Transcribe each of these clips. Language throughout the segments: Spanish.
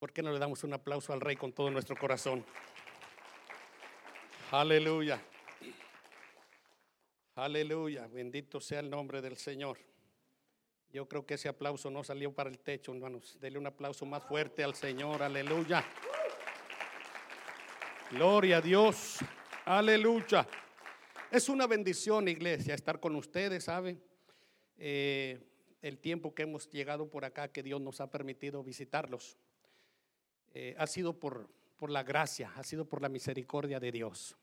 ¿Por qué no le damos un aplauso al Rey con todo nuestro corazón? Aleluya. Aleluya. Bendito sea el nombre del Señor. Yo creo que ese aplauso no salió para el techo, hermanos. Dele un aplauso más fuerte al Señor. Aleluya. Gloria a Dios. Aleluya. Es una bendición, iglesia, estar con ustedes, ¿saben? Eh, el tiempo que hemos llegado por acá, que Dios nos ha permitido visitarlos, eh, ha sido por, por la gracia, ha sido por la misericordia de Dios.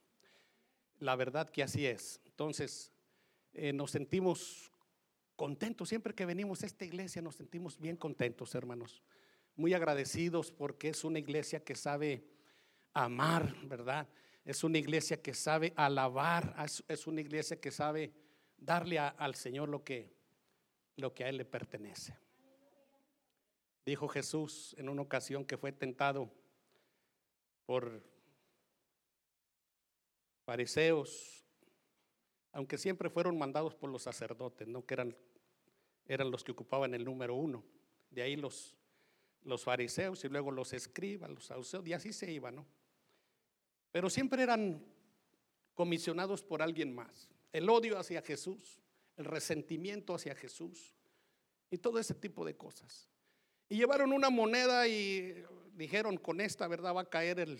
La verdad que así es. Entonces, eh, nos sentimos contentos. Siempre que venimos a esta iglesia nos sentimos bien contentos, hermanos. Muy agradecidos porque es una iglesia que sabe amar, ¿verdad? Es una iglesia que sabe alabar, es una iglesia que sabe darle al Señor lo que, lo que a Él le pertenece. Dijo Jesús en una ocasión que fue tentado por fariseos, aunque siempre fueron mandados por los sacerdotes, ¿no? que eran, eran los que ocupaban el número uno. De ahí los, los fariseos y luego los escribas, los saduceos, y así se iba, ¿no? pero siempre eran comisionados por alguien más. El odio hacia Jesús, el resentimiento hacia Jesús y todo ese tipo de cosas. Y llevaron una moneda y dijeron, con esta verdad va a caer el,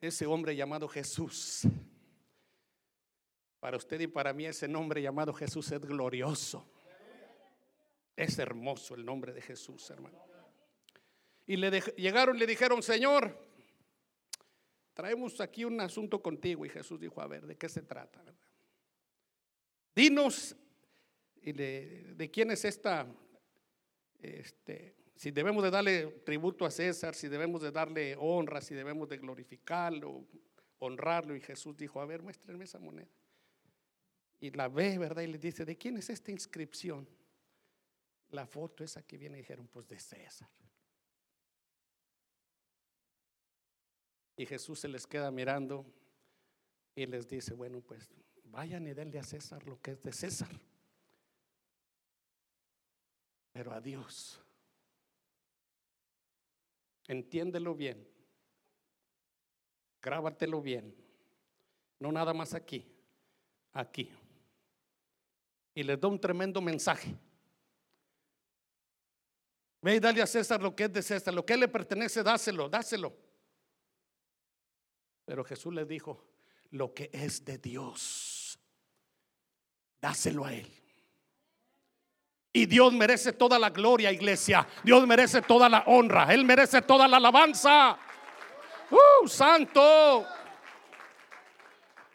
ese hombre llamado Jesús. Para usted y para mí ese nombre llamado Jesús es glorioso. Es hermoso el nombre de Jesús, hermano. Y le llegaron, le dijeron, Señor, traemos aquí un asunto contigo. Y Jesús dijo, a ver, ¿de qué se trata? Dinos de, quién es esta, este, si debemos de darle tributo a César, si debemos de darle honra, si debemos de glorificarlo, honrarlo. Y Jesús dijo, a ver, muéstrenme esa moneda. Y la ve, ¿verdad? Y le dice, ¿de quién es esta inscripción? La foto esa que viene, dijeron, pues de César. Y Jesús se les queda mirando y les dice, bueno, pues vayan y denle a César lo que es de César. Pero a Dios, entiéndelo bien, grábatelo bien, no nada más aquí, aquí. Y les da un tremendo mensaje. Ve y dale a César lo que es de César, lo que le pertenece, dáselo, dáselo. Pero Jesús le dijo, lo que es de Dios, dáselo a Él. Y Dios merece toda la gloria, iglesia. Dios merece toda la honra. Él merece toda la alabanza. ¡Uh, santo!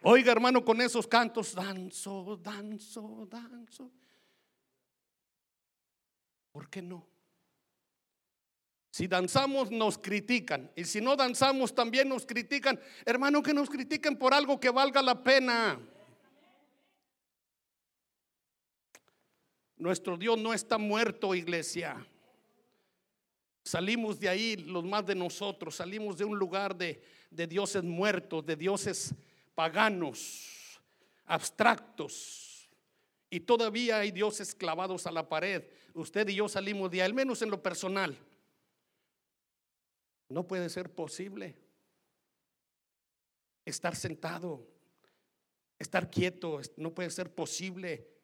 Oiga, hermano, con esos cantos, danzo, danzo, danzo. ¿Por qué no? Si danzamos nos critican y si no danzamos también nos critican. Hermano, que nos critiquen por algo que valga la pena. Nuestro Dios no está muerto, iglesia. Salimos de ahí, los más de nosotros, salimos de un lugar de, de dioses muertos, de dioses paganos, abstractos. Y todavía hay dioses clavados a la pared. Usted y yo salimos de ahí, al menos en lo personal. No puede ser posible estar sentado, estar quieto, no puede ser posible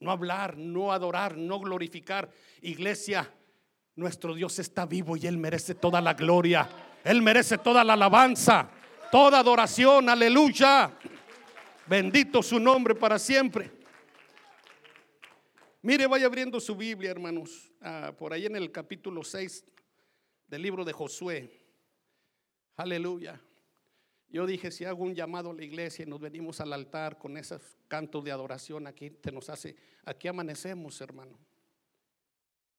no hablar, no adorar, no glorificar. Iglesia, nuestro Dios está vivo y Él merece toda la gloria, Él merece toda la alabanza, toda adoración, aleluya. Bendito su nombre para siempre. Mire, vaya abriendo su Biblia, hermanos, ah, por ahí en el capítulo 6 del libro de Josué. Aleluya. Yo dije, si hago un llamado a la iglesia y nos venimos al altar con esos cantos de adoración, aquí te nos hace, aquí amanecemos, hermano.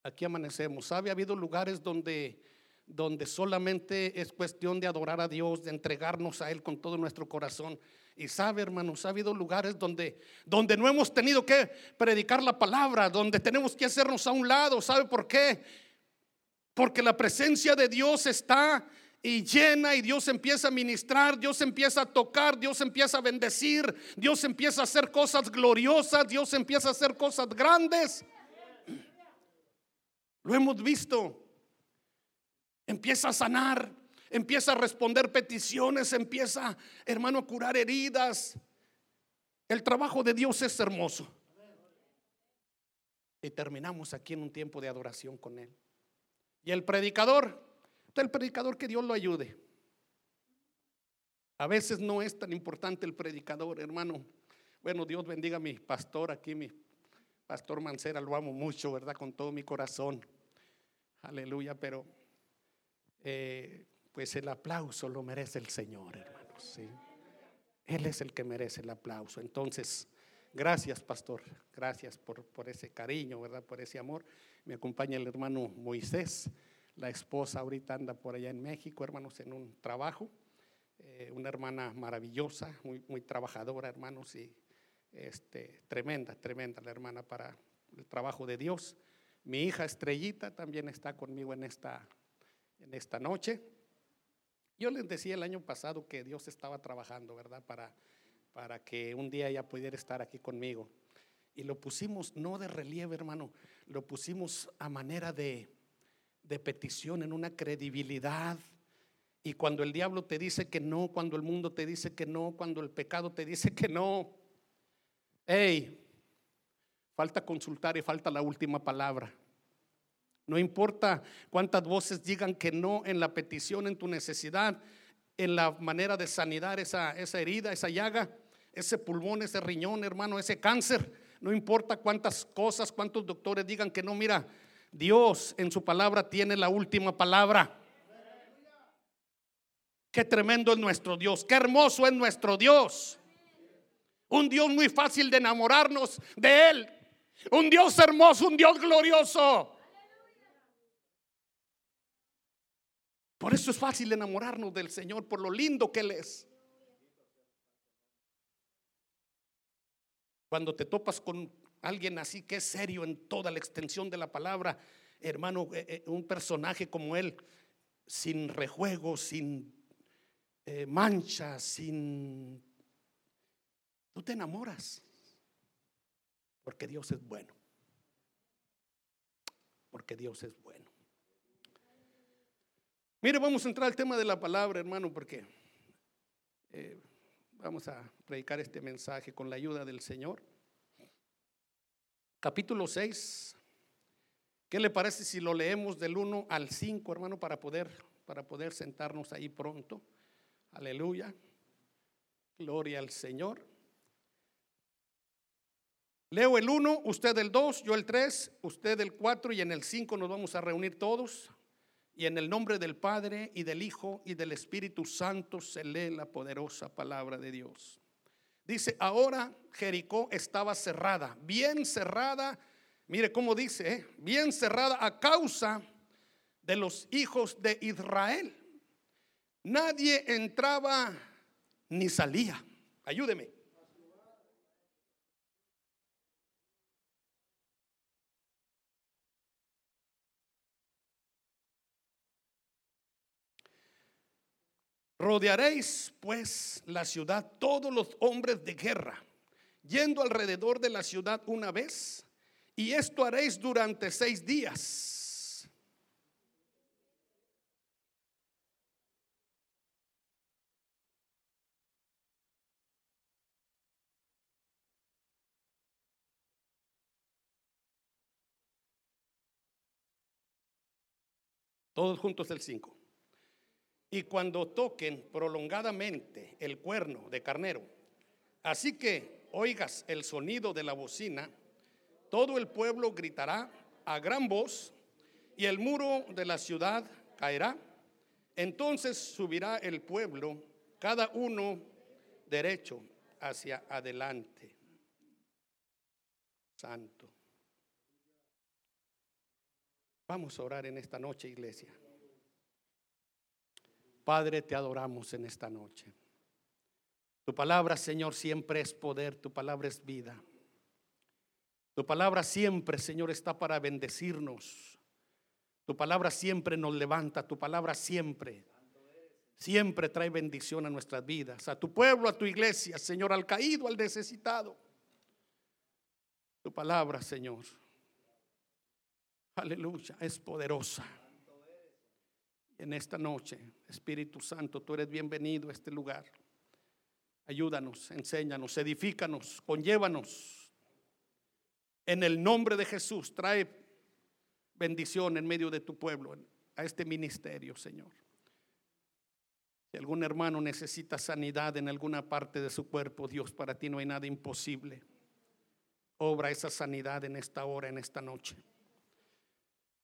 Aquí amanecemos. ¿Sabe? Ha habido lugares donde, donde solamente es cuestión de adorar a Dios, de entregarnos a Él con todo nuestro corazón. Y sabe, hermanos, ha habido lugares donde, donde no hemos tenido que predicar la palabra, donde tenemos que hacernos a un lado. ¿Sabe por qué? Porque la presencia de Dios está y llena y Dios empieza a ministrar, Dios empieza a tocar, Dios empieza a bendecir, Dios empieza a hacer cosas gloriosas, Dios empieza a hacer cosas grandes. Lo hemos visto. empieza a sanar, empieza a responder peticiones, empieza, hermano, a curar heridas. El trabajo de Dios es hermoso. Y terminamos aquí en un tiempo de adoración con Él. Y el predicador, el predicador que Dios lo ayude. A veces no es tan importante el predicador, hermano. Bueno, Dios bendiga a mi pastor aquí, mi pastor Mancera, lo amo mucho, ¿verdad? Con todo mi corazón. Aleluya, pero eh, pues el aplauso lo merece el Señor, hermano. ¿sí? Él es el que merece el aplauso. Entonces, gracias, pastor. Gracias por, por ese cariño, ¿verdad? Por ese amor. Me acompaña el hermano Moisés. La esposa ahorita anda por allá en México, hermanos, en un trabajo. Eh, una hermana maravillosa, muy, muy trabajadora, hermanos, y este, tremenda, tremenda la hermana para el trabajo de Dios. Mi hija Estrellita también está conmigo en esta, en esta noche. Yo les decía el año pasado que Dios estaba trabajando, ¿verdad? Para, para que un día ella pudiera estar aquí conmigo. Y lo pusimos no de relieve, hermano, lo pusimos a manera de, de petición, en una credibilidad. Y cuando el diablo te dice que no, cuando el mundo te dice que no, cuando el pecado te dice que no, hey, falta consultar y falta la última palabra. No importa cuántas voces digan que no en la petición, en tu necesidad, en la manera de sanidad esa, esa herida, esa llaga, ese pulmón, ese riñón, hermano, ese cáncer. No importa cuántas cosas, cuántos doctores digan que no, mira, Dios en su palabra tiene la última palabra. Qué tremendo es nuestro Dios, qué hermoso es nuestro Dios. Un Dios muy fácil de enamorarnos de Él. Un Dios hermoso, un Dios glorioso. Por eso es fácil enamorarnos del Señor, por lo lindo que Él es. Cuando te topas con alguien así que es serio en toda la extensión de la palabra, hermano, eh, eh, un personaje como él, sin rejuego, sin eh, mancha, sin... Tú te enamoras, porque Dios es bueno, porque Dios es bueno. Mire, vamos a entrar al tema de la palabra, hermano, porque Vamos a predicar este mensaje con la ayuda del Señor. Capítulo 6. ¿Qué le parece si lo leemos del 1 al 5, hermano, para poder para poder sentarnos ahí pronto? Aleluya. Gloria al Señor. Leo el 1, usted el 2, yo el 3, usted el 4 y en el 5 nos vamos a reunir todos. Y en el nombre del Padre y del Hijo y del Espíritu Santo se lee la poderosa palabra de Dios. Dice, ahora Jericó estaba cerrada, bien cerrada. Mire cómo dice, ¿eh? bien cerrada a causa de los hijos de Israel. Nadie entraba ni salía. Ayúdeme. Rodearéis pues la ciudad todos los hombres de guerra, yendo alrededor de la ciudad una vez, y esto haréis durante seis días. Todos juntos el 5. Y cuando toquen prolongadamente el cuerno de carnero, así que oigas el sonido de la bocina, todo el pueblo gritará a gran voz y el muro de la ciudad caerá. Entonces subirá el pueblo, cada uno derecho hacia adelante. Santo. Vamos a orar en esta noche, iglesia. Padre, te adoramos en esta noche. Tu palabra, Señor, siempre es poder, tu palabra es vida. Tu palabra siempre, Señor, está para bendecirnos. Tu palabra siempre nos levanta, tu palabra siempre, siempre trae bendición a nuestras vidas, a tu pueblo, a tu iglesia, Señor, al caído, al necesitado. Tu palabra, Señor, aleluya, es poderosa en esta noche. Espíritu Santo, tú eres bienvenido a este lugar. Ayúdanos, enséñanos, edifícanos, conllévanos. En el nombre de Jesús, trae bendición en medio de tu pueblo, a este ministerio, Señor. Si algún hermano necesita sanidad en alguna parte de su cuerpo, Dios, para ti no hay nada imposible. Obra esa sanidad en esta hora, en esta noche.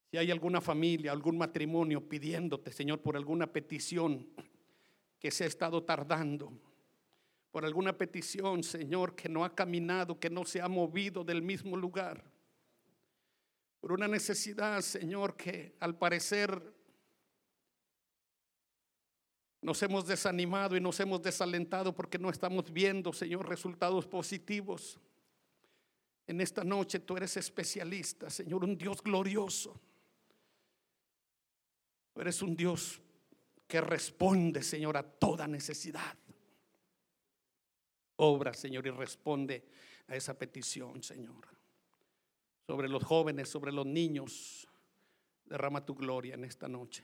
Si hay alguna familia, algún matrimonio pidiéndote, Señor, por alguna petición que se ha estado tardando, por alguna petición, Señor, que no ha caminado, que no se ha movido del mismo lugar, por una necesidad, Señor, que al parecer nos hemos desanimado y nos hemos desalentado porque no estamos viendo, Señor, resultados positivos. En esta noche tú eres especialista, Señor, un Dios glorioso eres un Dios que responde, Señor, a toda necesidad. Obra, Señor, y responde a esa petición, Señor. Sobre los jóvenes, sobre los niños, derrama tu gloria en esta noche.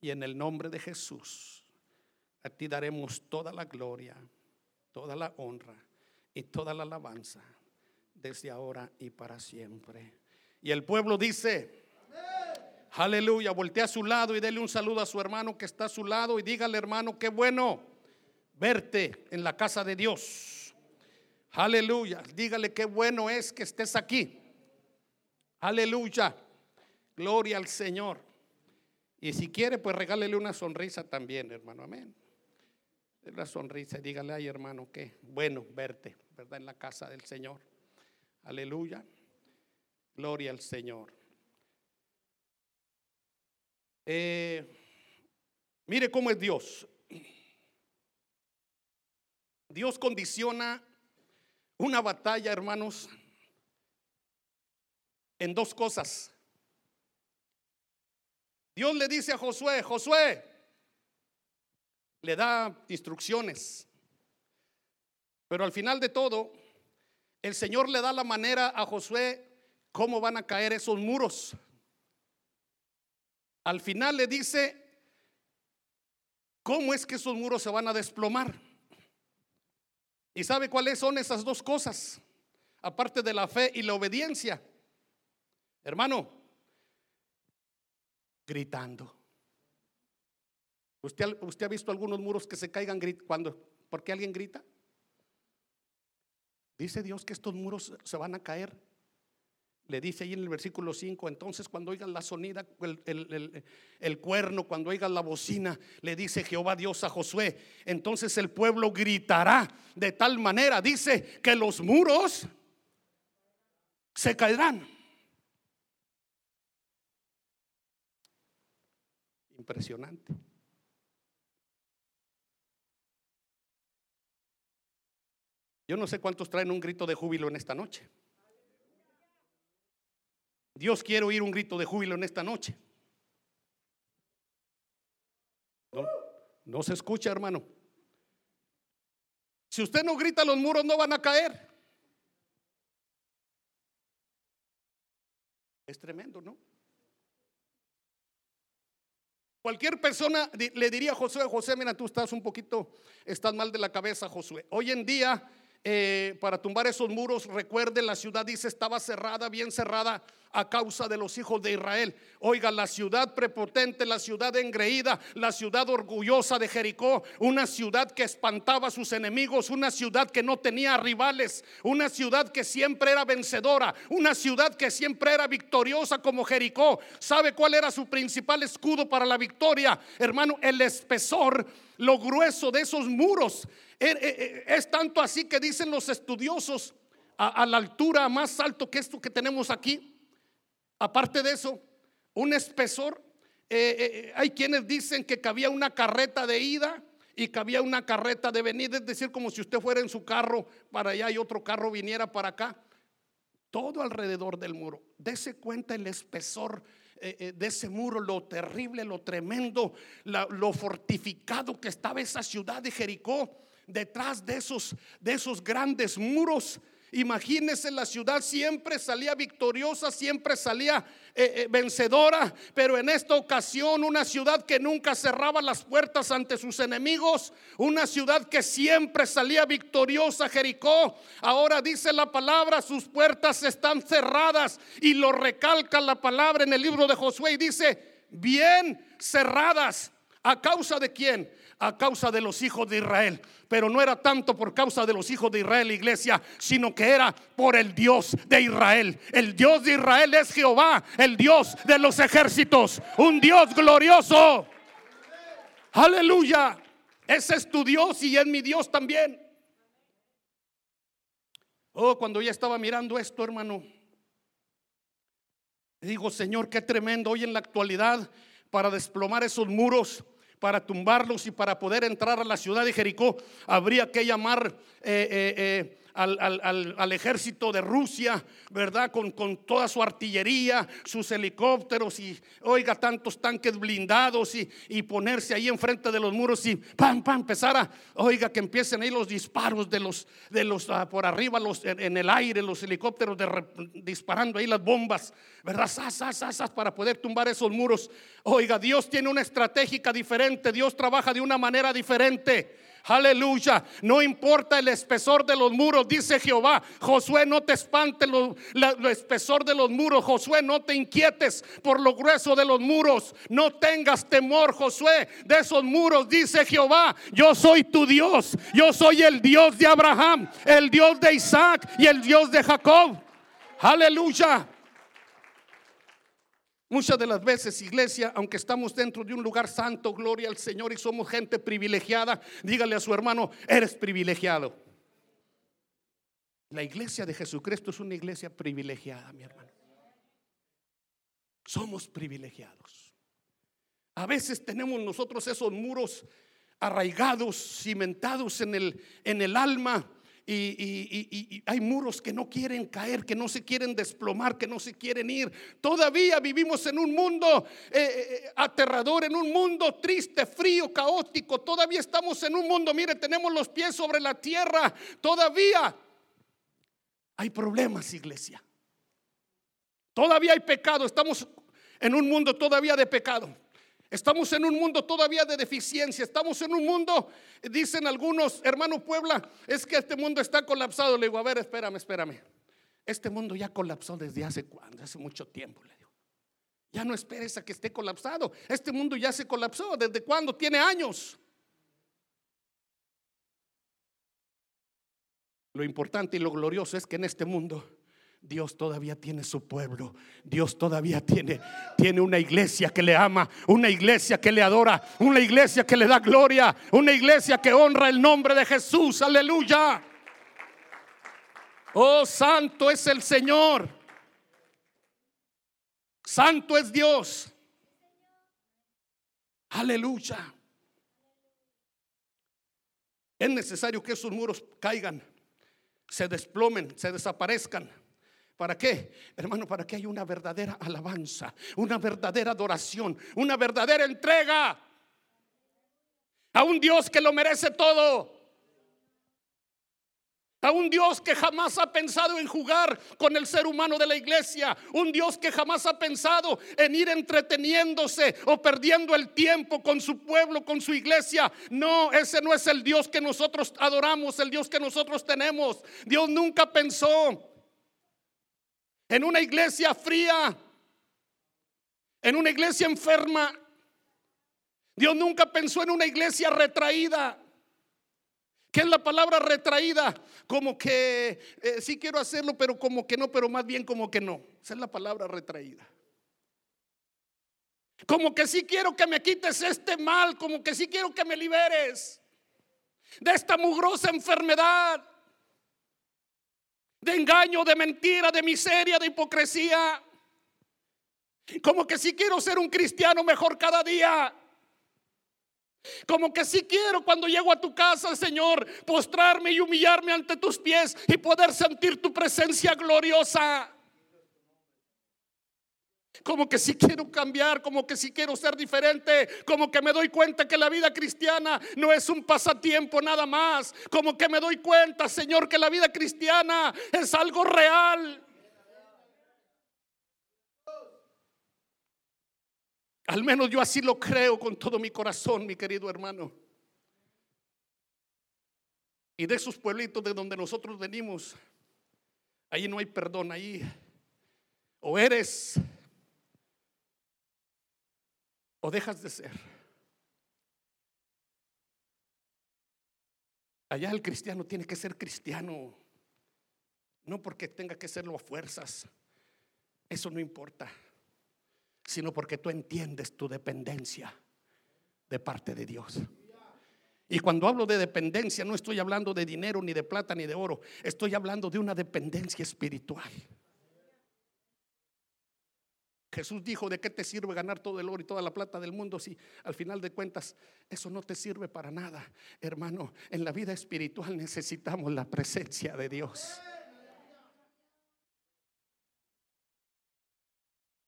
Y en el nombre de Jesús, a ti daremos toda la gloria, toda la honra y toda la alabanza desde ahora y para siempre. Y el pueblo dice, Aleluya, voltea a su lado y dele un saludo a su hermano que está a su lado y dígale hermano, qué bueno verte en la casa de Dios. Aleluya, dígale qué bueno es que estés aquí. Aleluya, gloria al Señor. Y si quiere, pues regálele una sonrisa también, hermano, amén. La sonrisa dígale, ay hermano, qué bueno verte, ¿verdad? En la casa del Señor. Aleluya, gloria al Señor. Eh, mire cómo es Dios. Dios condiciona una batalla, hermanos, en dos cosas. Dios le dice a Josué, Josué, le da instrucciones, pero al final de todo, el Señor le da la manera a Josué cómo van a caer esos muros. Al final le dice, ¿cómo es que esos muros se van a desplomar? ¿Y sabe cuáles son esas dos cosas? Aparte de la fe y la obediencia. Hermano, gritando. ¿Usted, ¿Usted ha visto algunos muros que se caigan cuando, porque alguien grita? Dice Dios que estos muros se van a caer le dice ahí en el versículo 5, entonces cuando oigan la sonida, el, cuerno, cuando oigan la bocina, le dice Jehová Dios a Josué, entonces el pueblo gritará de tal manera, dice que los muros se caerán. Impresionante. Yo no sé cuántos traen un grito de júbilo en esta noche. Dios quiere oír un grito de júbilo en esta noche. No, se escucha, hermano. Si usted no grita, los muros no van a caer. Es tremendo, ¿no? Cualquier persona le diría a Josué, José, mira, tú estás un poquito, estás mal de la cabeza, Josué. Hoy en día, eh, para tumbar esos muros, recuerde, la ciudad dice estaba cerrada, bien cerrada a causa de los hijos de Israel. Oiga, la ciudad prepotente, la ciudad engreída, la ciudad orgullosa de Jericó, una ciudad que espantaba a sus enemigos, una ciudad que no tenía rivales, una ciudad que siempre era vencedora, una ciudad que siempre era victoriosa como Jericó. ¿Sabe cuál era su principal escudo para la victoria? Hermano, el espesor, lo grueso de esos muros. Eh, eh, eh, es tanto así que dicen los estudiosos a, la altura más alto que esto que tenemos aquí, Aparte de eso, un espesor. Hay quienes dicen que cabía una carreta de ida y cabía una carreta de venida, es decir, como si usted fuera en su carro para allá y otro carro viniera para acá. Todo alrededor del muro. Dese cuenta el espesor de ese muro, lo terrible, lo tremendo, lo fortificado que estaba esa ciudad de Jericó. Detrás de esos, de esos grandes muros Imagínense, la ciudad siempre salía victoriosa, siempre salía eh, eh, vencedora, pero en esta ocasión una ciudad que nunca cerraba las puertas ante sus enemigos, una ciudad que siempre salía victoriosa, Jericó. Ahora dice la palabra, sus puertas están cerradas y lo recalca la palabra en el libro de Josué y dice, bien cerradas. ¿A causa de quién? A causa de los hijos de Israel. Pero no era tanto por causa de los hijos de Israel, iglesia, sino que era por el Dios de Israel. El Dios de Israel es Jehová, el Dios de los ejércitos. Un Dios glorioso. Aleluya. Ese es tu Dios y es mi Dios también. Oh, cuando ya estaba mirando esto, hermano, digo, Señor, qué tremendo hoy en la actualidad para desplomar esos muros para tumbarlos y para poder entrar a la ciudad de Jericó, habría que llamar eh, eh, eh, al, ejército de Rusia, ¿verdad? Con, con, toda su artillería, sus helicópteros y, oiga, tantos tanques blindados y, y ponerse ahí enfrente de los muros y pam, pam, empezar a, oiga, que empiecen ahí los disparos de los, de los ah, por arriba, los, en, el aire, los helicópteros disparando ahí las bombas, ¿verdad? para poder tumbar esos muros. Oiga, Dios tiene una estratégica diferente, Dios trabaja de una manera diferente. Aleluya. No importa el espesor de los muros, dice Jehová. Josué, no te espante el espesor de los muros. Josué, no te inquietes por lo grueso de los muros. No tengas temor, Josué, de esos muros, dice Jehová. Yo soy tu Dios. Yo soy el Dios de Abraham, el Dios de Isaac y el Dios de Jacob. Aleluya. Muchas de las veces, iglesia, aunque estamos dentro de un lugar santo, gloria al Señor y somos gente privilegiada, dígale a su hermano, eres privilegiado. La iglesia de Jesucristo es una iglesia privilegiada, mi hermano. Somos privilegiados. A veces tenemos nosotros esos muros arraigados, cimentados en el, en el alma, y, hay muros que no quieren caer, que no se quieren desplomar, que no se quieren ir. Todavía vivimos en un mundo eh, eh, aterrador, en un mundo triste, frío, caótico. Todavía estamos en un mundo, mire, tenemos los pies sobre la tierra. Todavía hay problemas, iglesia. Todavía hay pecado. Estamos en un mundo todavía de pecado. Estamos en un mundo todavía de deficiencia. Estamos en un mundo, dicen algunos, hermano Puebla, es que este mundo está colapsado. Le digo, a ver, espérame, espérame. Este mundo ya colapsó desde hace cuándo, hace mucho tiempo, le digo. Ya no esperes a que esté colapsado. Este mundo ya se colapsó. ¿Desde cuándo? Tiene años. Lo importante y lo glorioso es que en este mundo Dios todavía tiene su pueblo. Dios todavía tiene, tiene una iglesia que le ama, una iglesia que le adora, una iglesia que le da gloria, una iglesia que honra el nombre de Jesús. Aleluya. Oh, santo es el Señor. Santo es Dios. Aleluya. Es necesario que esos muros caigan, se desplomen, se desaparezcan ¿Para qué? Hermano, para que haya una verdadera alabanza, una verdadera adoración, una verdadera entrega a un Dios que lo merece todo. A un Dios que jamás ha pensado en jugar con el ser humano de la iglesia. Un Dios que jamás ha pensado en ir entreteniéndose o perdiendo el tiempo con su pueblo, con su iglesia. No, ese no es el Dios que nosotros adoramos, el Dios que nosotros tenemos. Dios nunca pensó en una iglesia fría, en una iglesia enferma. Dios nunca pensó en una iglesia retraída. ¿Qué es la palabra retraída? Como que eh, sí quiero hacerlo, pero como que no, pero más bien como que no. Esa es la palabra retraída. Como que sí quiero que me quites este mal, como que sí quiero que me liberes de esta mugrosa enfermedad de engaño, de mentira, de miseria, de hipocresía. Como que si quiero ser un cristiano mejor cada día. Como que si quiero cuando llego a tu casa, Señor, postrarme y humillarme ante tus pies y poder sentir tu presencia gloriosa. Como que si quiero cambiar, como que si quiero ser diferente, como que me doy cuenta que la vida cristiana no es un pasatiempo nada más, como que me doy cuenta, Señor, que la vida cristiana es algo real. Al menos yo así lo creo con todo mi corazón, mi querido hermano. Y de esos pueblitos de donde nosotros venimos, ahí no hay perdón, ahí o eres o dejas de ser. Allá el cristiano tiene que ser cristiano, no porque tenga que serlo a fuerzas, eso no importa sino porque tú entiendes tu dependencia de parte de Dios. Y cuando hablo de dependencia, no estoy hablando de dinero, ni de plata, ni de oro. Estoy hablando de una dependencia espiritual. Jesús dijo, ¿de qué te sirve ganar todo el oro y toda la plata del mundo si al final de cuentas eso no te sirve para nada? Hermano, en la vida espiritual necesitamos la presencia de Dios.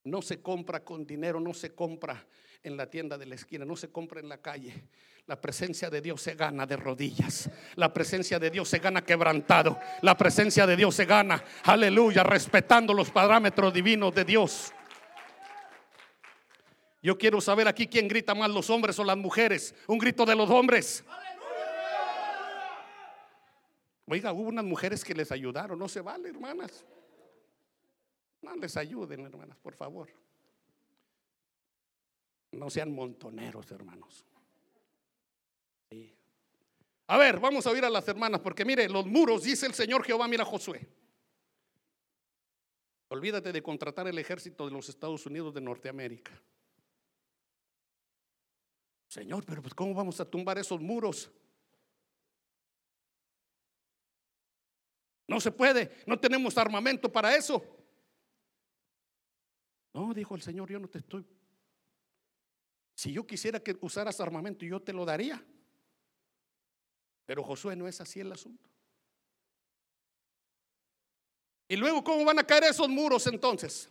No se compra con dinero, no se compra en la tienda de la esquina, no se compra en la calle. La presencia de Dios se gana de rodillas. La presencia de Dios se gana quebrantado. La presencia de Dios se gana, aleluya, respetando los parámetros divinos de Dios. Yo quiero saber aquí quién grita más, los hombres o las mujeres. Un grito de los hombres. Oiga, hubo unas mujeres que les ayudaron, no se vale, hermanas. No les ayuden, hermanas, por favor. No sean montoneros, hermanos. A ver, vamos a oír a las hermanas, porque mire, los muros, dice el Señor Jehová, mira Josué. Olvídate de contratar el ejército de los Estados Unidos de Norteamérica. Señor, pero pues ¿cómo vamos a tumbar esos muros? No se puede, no tenemos armamento para eso. No, dijo el Señor, yo no te estoy. Si yo quisiera que usaras armamento, yo te lo daría. Pero Josué no es así el asunto. Y luego, ¿cómo van a caer esos muros entonces?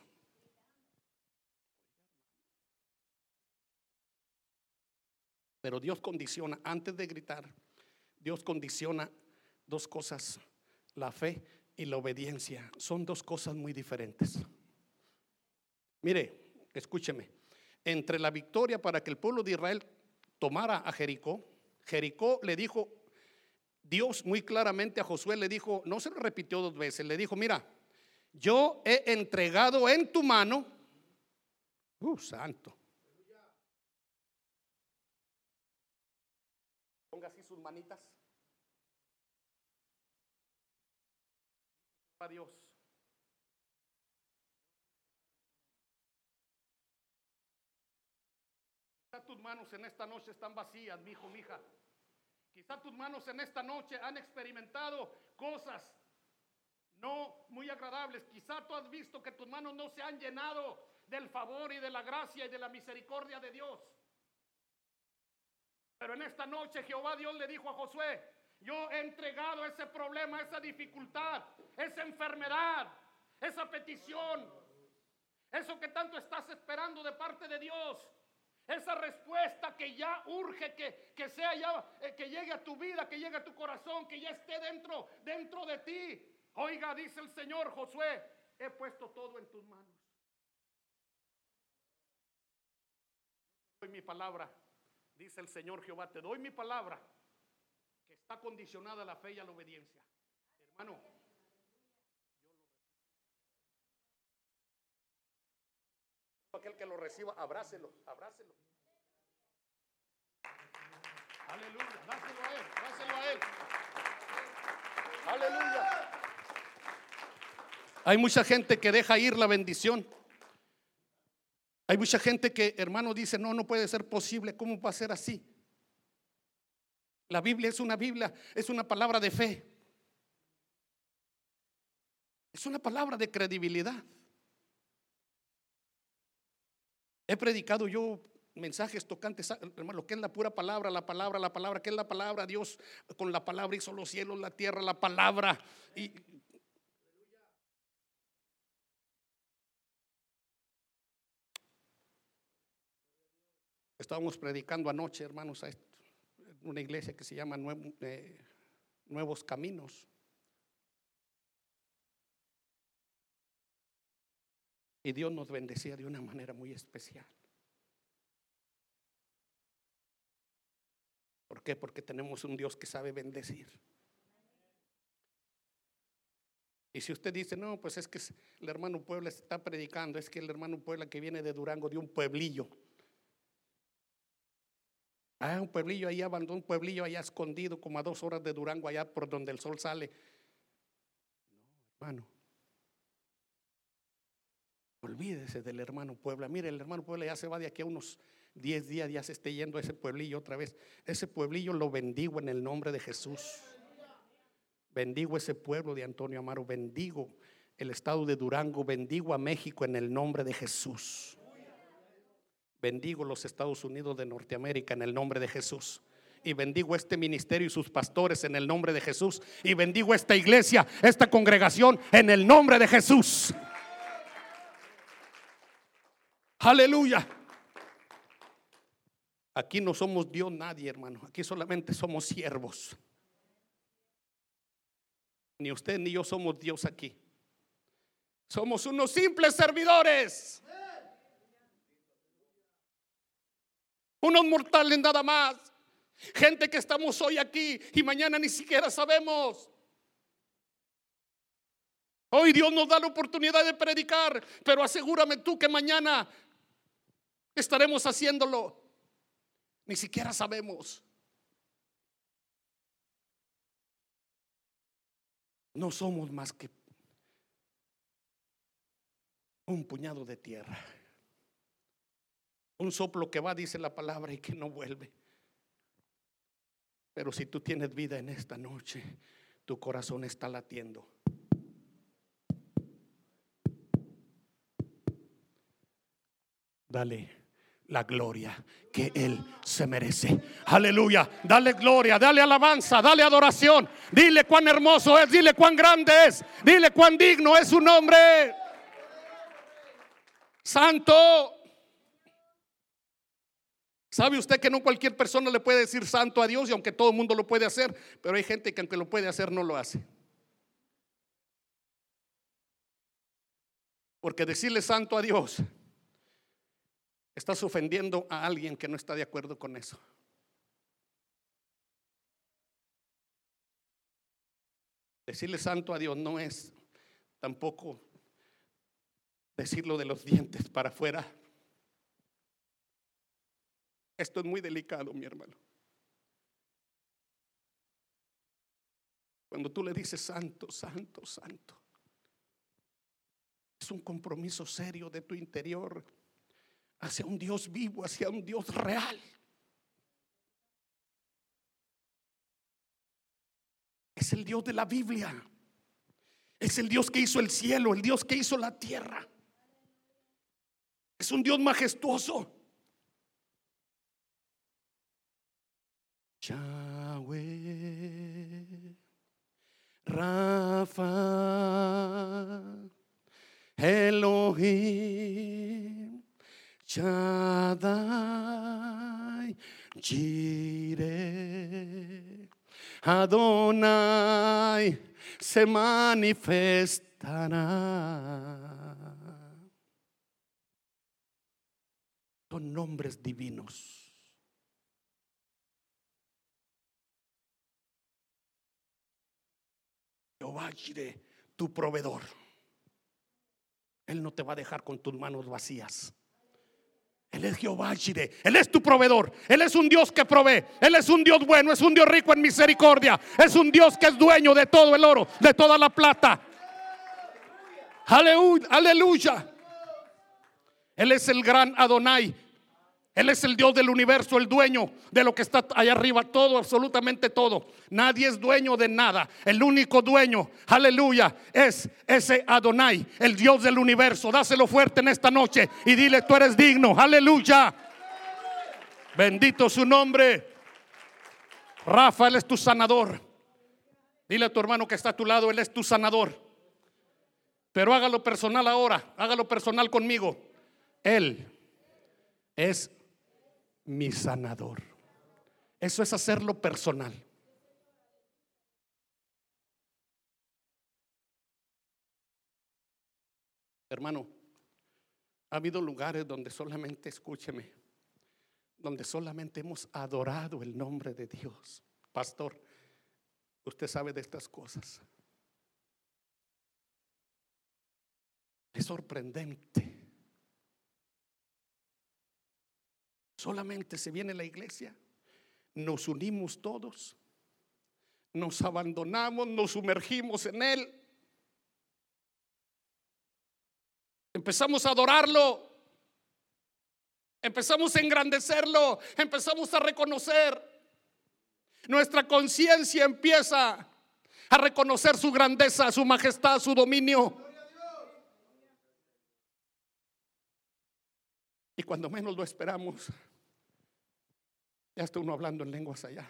Pero Dios condiciona, antes de gritar, Dios condiciona dos cosas, la fe y la obediencia. Son dos cosas muy diferentes. Mire, escúcheme, entre la victoria para que el pueblo de Israel tomara a Jericó, Jericó le dijo, Dios muy claramente a Josué le dijo, no se lo repitió dos veces, le dijo, mira, yo he entregado en tu mano, uh, santo. Manitas. Adiós. tus manos en esta noche están vacías, mi hijo, mi hija. Quizá tus manos en esta noche han experimentado cosas no muy agradables. Quizá tú has visto que tus manos no se han llenado del favor y de la gracia y de la misericordia de Dios. Pero en esta noche Jehová Dios le dijo a Josué, yo he entregado ese problema, esa dificultad, esa enfermedad, esa petición, eso que tanto estás esperando de parte de Dios. Esa respuesta que ya urge que, que sea ya, eh, que llegue a tu vida, que llegue a tu corazón, que ya esté dentro, dentro de ti. Oiga, dice el Señor Josué, he puesto todo en tus manos. Doy mi palabra, dice el Señor Jehová, te doy mi palabra, que está condicionada a la fe y a la obediencia. Hermano, aquel que lo reciba, abrácelo, abrácelo. Aleluya, dáselo a él, dáselo a él. Aleluya. Hay mucha gente que deja ir la bendición. Hay mucha gente que, hermano, dice, no, no puede ser posible, ¿cómo va a ser así? La Biblia es una Biblia, es una palabra de fe. Es una palabra de credibilidad. He predicado yo mensajes tocantes, hermano, que es la pura palabra, la palabra, la palabra, que es la palabra, Dios con la palabra hizo los cielos, la tierra, la palabra. Y Estábamos predicando anoche, hermanos, a una iglesia que se llama eh, Nuevos Caminos. Y Dios nos bendecía de una manera muy especial. ¿Por qué? Porque tenemos un Dios que sabe bendecir. Y si usted dice, no, pues es que el hermano Puebla está predicando, es que el hermano Puebla que viene de Durango, de un pueblillo. Ah, un pueblillo ahí abandonó, un pueblillo allá escondido, como a dos horas de Durango, allá por donde el sol sale. No, hermano. Olvídese del hermano Puebla. Mire, el hermano Puebla ya se va de aquí a unos 10 días, ya se esté yendo a ese pueblillo otra vez. Ese pueblillo lo bendigo en el nombre de Jesús. Bendigo ese pueblo de Antonio Amaro, bendigo el estado de Durango, bendigo a México en el nombre de Jesús. Bendigo los Estados Unidos de Norteamérica en el nombre de Jesús. Y bendigo este ministerio y sus pastores en el nombre de Jesús. Y bendigo esta iglesia, esta congregación en el nombre de Jesús. Aleluya. Aquí no somos Dios nadie, hermano. Aquí solamente somos siervos. Ni usted ni yo somos Dios aquí. Somos unos simples servidores. Unos mortales nada más. Gente que estamos hoy aquí y mañana ni siquiera sabemos. Hoy Dios nos da la oportunidad de predicar, pero asegúrame tú que mañana estaremos haciéndolo. Ni siquiera sabemos. no somos más que un puñado de tierra. Un soplo que va, dice la palabra, y que no vuelve. Pero si tú tienes vida en esta noche, tu corazón está latiendo. Dale la gloria que Él se merece. Aleluya. Dale gloria, dale alabanza, dale adoración. Dile cuán hermoso es, dile cuán grande es, dile cuán digno es su nombre. Santo. ¿Sabe usted que no cualquier persona le puede decir santo a Dios y aunque todo el mundo lo puede hacer, pero hay gente que aunque lo puede hacer no lo hace? Porque decirle santo a Dios Estás ofendiendo a alguien que no está de acuerdo con eso. Decirle santo a Dios no es tampoco decirlo de los dientes para afuera. Esto es muy delicado, mi hermano. Cuando tú le dices santo, santo, santo, es un compromiso serio de tu interior hacia un Dios vivo, hacia un Dios real. Es el Dios de la Biblia. Es el Dios que hizo el cielo, el Dios que hizo la tierra. Es un Dios majestuoso. Yahweh, Rafa, Elohim. Shaddai, Jireh, Adonai se manifestará. Son nombres divinos. Jehová tu proveedor. Él no te va a dejar con tus manos vacías. Él es Jehová Jireh. Él es tu proveedor. Él es un Dios que provee. Él es un Dios bueno. Es un Dios rico en misericordia. Es un Dios que es dueño de todo el oro, de toda la plata. Aleluya. Aleluya. Él es el gran Adonai. Él es el Dios del universo, el dueño de lo que está allá arriba, todo, absolutamente todo. Nadie es dueño de nada. El único dueño, aleluya, es ese Adonai, el Dios del universo. Dáselo fuerte en esta noche y dile, tú eres digno, aleluya. Bendito su nombre. Rafa, Él es tu sanador. Dile a tu hermano que está a tu lado, Él es tu sanador. Pero hágalo personal ahora, hágalo personal conmigo. Él es mi sanador. Eso es hacerlo personal. Hermano, ha habido lugares donde solamente, escúcheme, donde solamente hemos adorado el nombre de Dios. Pastor, usted sabe de estas cosas. Es sorprendente. Solamente se viene la iglesia, nos unimos todos, nos abandonamos, nos sumergimos en Él Empezamos a adorarlo. Empezamos a engrandecerlo. Empezamos a reconocer. Nuestra conciencia empieza a reconocer su grandeza, su majestad, su dominio. Y cuando menos lo esperamos, ya está uno hablando en lenguas allá.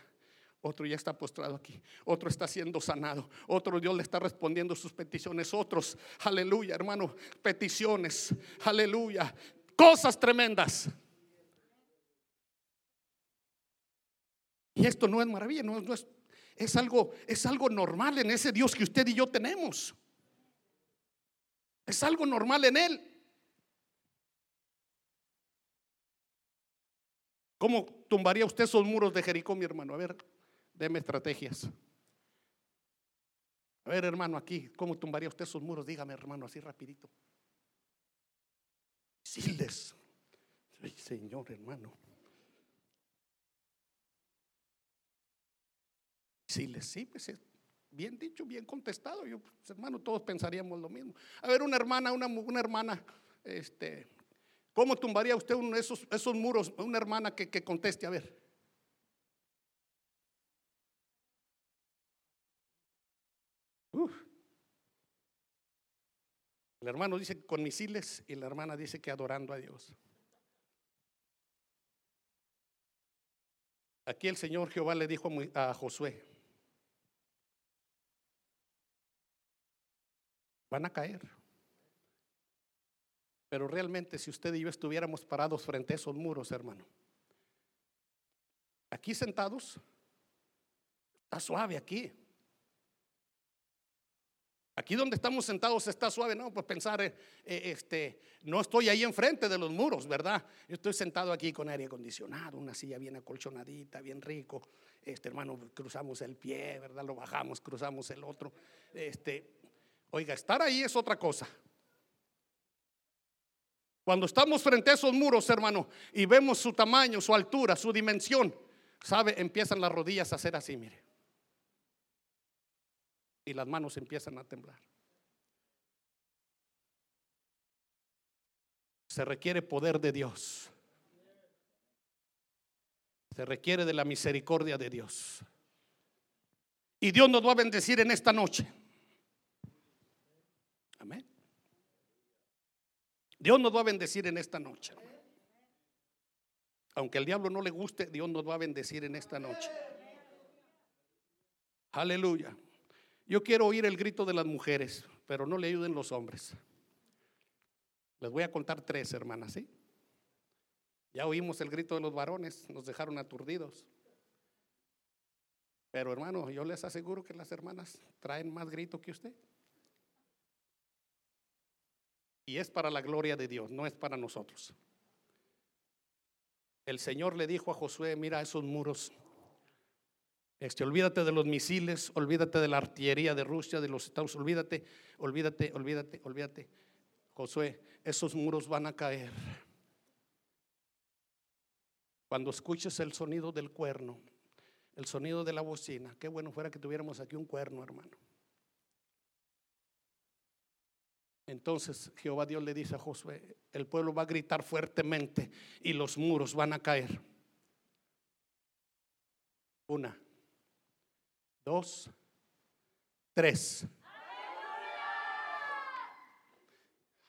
Otro ya está postrado aquí. Otro está siendo sanado. Otro Dios le está respondiendo sus peticiones. Otros, aleluya, hermano, peticiones. Aleluya. Cosas tremendas. Y esto no es maravilla, no, es, es, algo, es algo normal en ese Dios que usted y yo tenemos. Es algo normal en Él. ¿Cómo tumbaría usted esos muros de Jericó, mi hermano? A ver, Deme estrategias. A ver, hermano, aquí, ¿cómo tumbaría usted sus muros? Dígame, hermano, así rapidito. Sildes. Señor, hermano. Siles, sí, pues bien dicho, bien contestado. Yo, pues, hermano, todos pensaríamos lo mismo. A ver, una hermana, una, una hermana, este, ¿cómo tumbaría usted esos, muros? Una hermana que, conteste, a ver. El hermano dice con misiles y la hermana dice que adorando a Dios. Aquí el Señor Jehová le dijo a Josué, van a caer. Pero realmente si usted y yo estuviéramos parados frente a esos muros, hermano, aquí sentados, está suave aquí. Aquí donde estamos sentados está suave, no, pues pensar, eh, eh, este, no estoy ahí enfrente de los muros, ¿verdad? Yo estoy sentado aquí con aire acondicionado, una silla bien acolchonadita, bien rico. Este hermano, cruzamos el pie, ¿verdad? Lo bajamos, cruzamos el otro. Este, oiga, estar ahí es otra cosa. Cuando estamos frente a esos muros, hermano, y vemos su tamaño, su altura, su dimensión, ¿sabe? Empiezan las rodillas a hacer así, mire y las manos empiezan a temblar. Se requiere poder de Dios. Se requiere de la misericordia de Dios. Y Dios nos va a bendecir en esta noche. Amén. Dios nos va a bendecir en esta noche. Aunque el diablo no le guste, Dios nos va a bendecir en esta noche. Aleluya. Yo quiero oír el grito de las mujeres, pero no le ayuden los hombres. Les voy a contar tres, hermanas, ¿sí? Ya oímos el grito de los varones, nos dejaron aturdidos. Pero hermano, yo les aseguro que las hermanas traen más grito que usted. Y es para la gloria de Dios, no es para nosotros. El Señor le dijo a Josué, mira esos muros este, olvídate de los misiles, olvídate de la artillería de Rusia, de los Estados, olvídate, olvídate, olvídate, olvídate. Josué, esos muros van a caer. Cuando escuches el sonido del cuerno, el sonido de la bocina, qué bueno fuera que tuviéramos aquí un cuerno, hermano. Entonces Jehová Dios le dice a Josué, el pueblo va a gritar fuertemente y los muros van a caer. Una, dos, tres.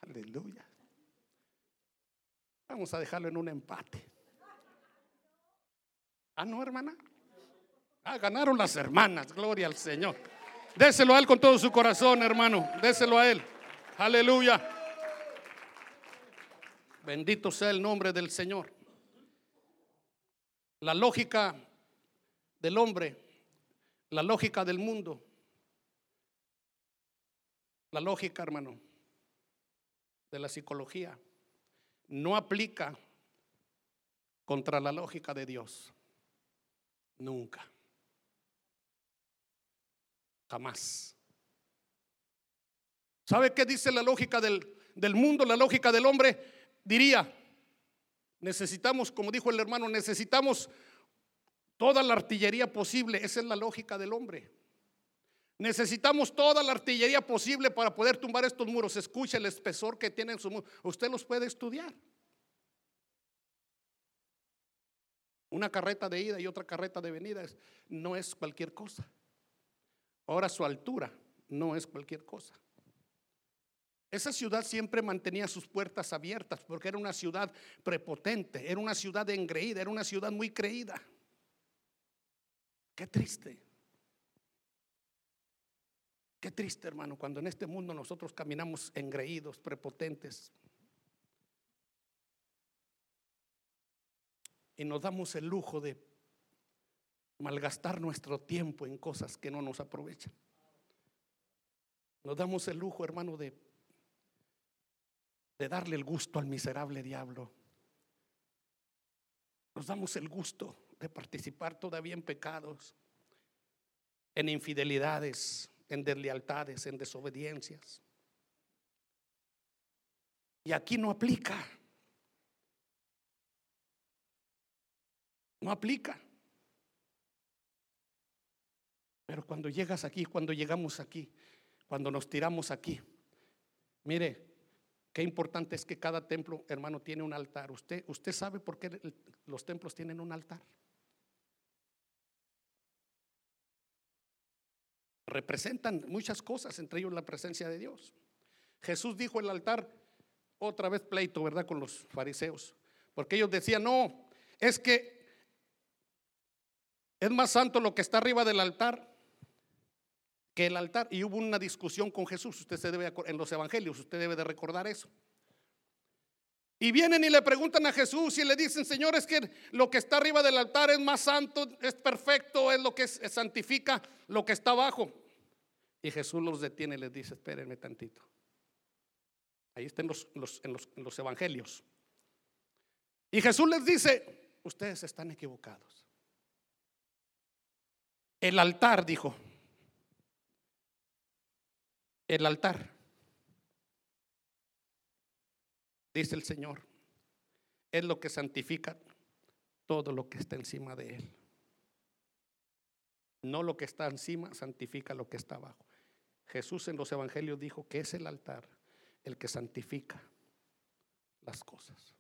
Aleluya. Vamos a dejarlo en un empate. Ah, no, hermana. Ah, ganaron las hermanas. Gloria al Señor. Déselo a Él con todo su corazón, hermano. Déselo a Él. Aleluya. Bendito sea el nombre del Señor. La lógica del hombre, la lógica del mundo, la lógica, hermano, de la psicología, no aplica contra la lógica de Dios. Nunca. Jamás. ¿Sabe qué dice la lógica del, del mundo, la lógica del hombre? Diría, necesitamos, como dijo el hermano, necesitamos toda la artillería posible. Esa es la lógica del hombre. Necesitamos toda la artillería posible para poder tumbar estos muros. Escuche el espesor que tienen su muro. Usted los puede estudiar. Una carreta de ida y otra carreta de venida no es cualquier cosa. Ahora su altura no es cualquier cosa. Esa ciudad siempre mantenía sus puertas abiertas porque era una ciudad prepotente, era una ciudad engreída, era una ciudad muy creída. Qué triste. Qué triste, hermano, cuando en este mundo nosotros caminamos engreídos, prepotentes. Y nos damos el lujo de malgastar nuestro tiempo en cosas que no nos aprovechan. Nos damos el lujo, hermano, de de darle el gusto al miserable diablo. Nos damos el gusto de participar todavía en pecados, en infidelidades, en deslealtades, en desobediencias. Y aquí no aplica. No aplica. Pero cuando llegas aquí, cuando llegamos aquí, cuando nos tiramos aquí, mire, Qué importante es que cada templo, hermano, tiene un altar. ¿Usted, usted sabe por qué los templos tienen un altar? Representan muchas cosas, entre ellos la presencia de Dios. Jesús dijo el altar, otra vez pleito, ¿verdad? Con los fariseos. Porque ellos decían, no, es que es más santo lo que está arriba del altar que el altar. Y hubo una discusión con Jesús, usted se debe, en los evangelios, usted debe de recordar eso. Y vienen y le preguntan a Jesús y le dicen, Señor, es que lo que está arriba del altar es más santo, es perfecto, es lo que santifica lo que está abajo. Y Jesús los detiene y les dice, espérenme tantito. Ahí están los, en, los, en los evangelios. Y Jesús les dice, ustedes están equivocados. El altar, dijo, el altar. Dice el Señor, es lo que santifica todo lo que está encima de él. No lo que está encima santifica lo que está abajo. Jesús en los evangelios dijo que es el altar el que santifica las cosas.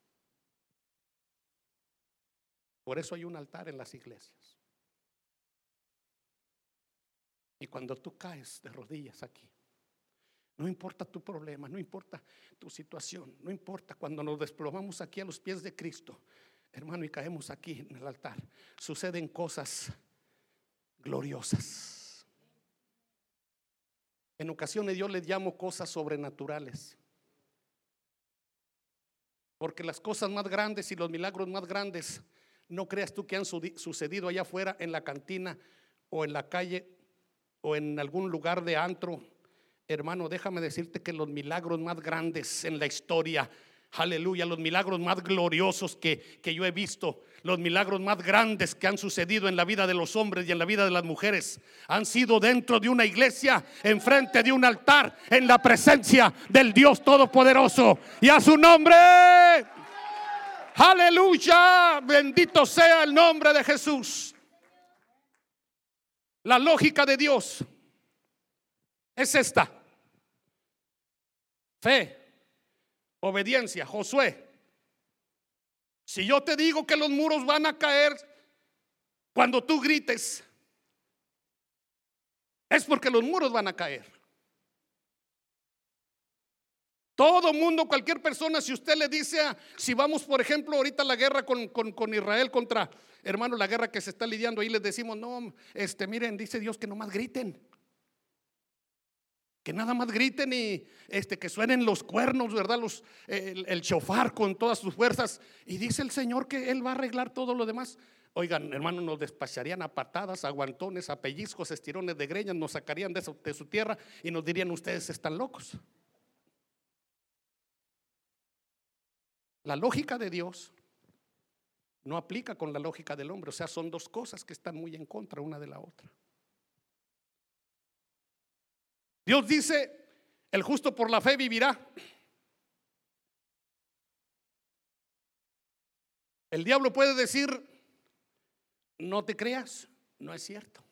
Por eso hay un altar en las iglesias. Y cuando tú caes de rodillas aquí, no importa tu problema, no importa tu situación, no importa cuando nos desplomamos aquí a los pies de Cristo, hermano, y caemos aquí en el altar, suceden cosas gloriosas. En ocasiones yo les llamo cosas sobrenaturales. Porque las cosas más grandes y los milagros más grandes, no creas tú que han sucedido allá afuera en la cantina o en la calle o en algún lugar de antro Hermano, déjame decirte que los milagros más grandes en la historia, aleluya, los milagros más gloriosos que, que, yo he visto, los milagros más grandes que han sucedido en la vida de los hombres y en la vida de las mujeres, han sido dentro de una iglesia, enfrente de un altar, en la presencia del Dios Todopoderoso. Y a su nombre, aleluya, bendito sea el nombre de Jesús. La lógica de Dios es esta. Fe, obediencia, Josué. Si yo te digo que los muros van a caer cuando tú grites, es porque los muros van a caer. Todo mundo, cualquier persona, si usted le dice, si vamos, por ejemplo, ahorita la guerra con, con, Israel contra, hermano, la guerra que se está lidiando, ahí les decimos, no, este, miren, dice Dios que no más griten que nada más griten y este, que suenen los cuernos, ¿verdad? Los, el, chofar con todas sus fuerzas. Y dice el Señor que Él va a arreglar todo lo demás. Oigan, hermanos, nos despacharían a patadas, a guantones, a pellizcos, estirones de greñas, nos sacarían de su, de su tierra y nos dirían, ustedes están locos. La lógica de Dios no aplica con la lógica del hombre, o sea, son dos cosas que están muy en contra una de la otra. Dios dice, el justo por la fe vivirá. El diablo puede decir, no te creas, no es cierto.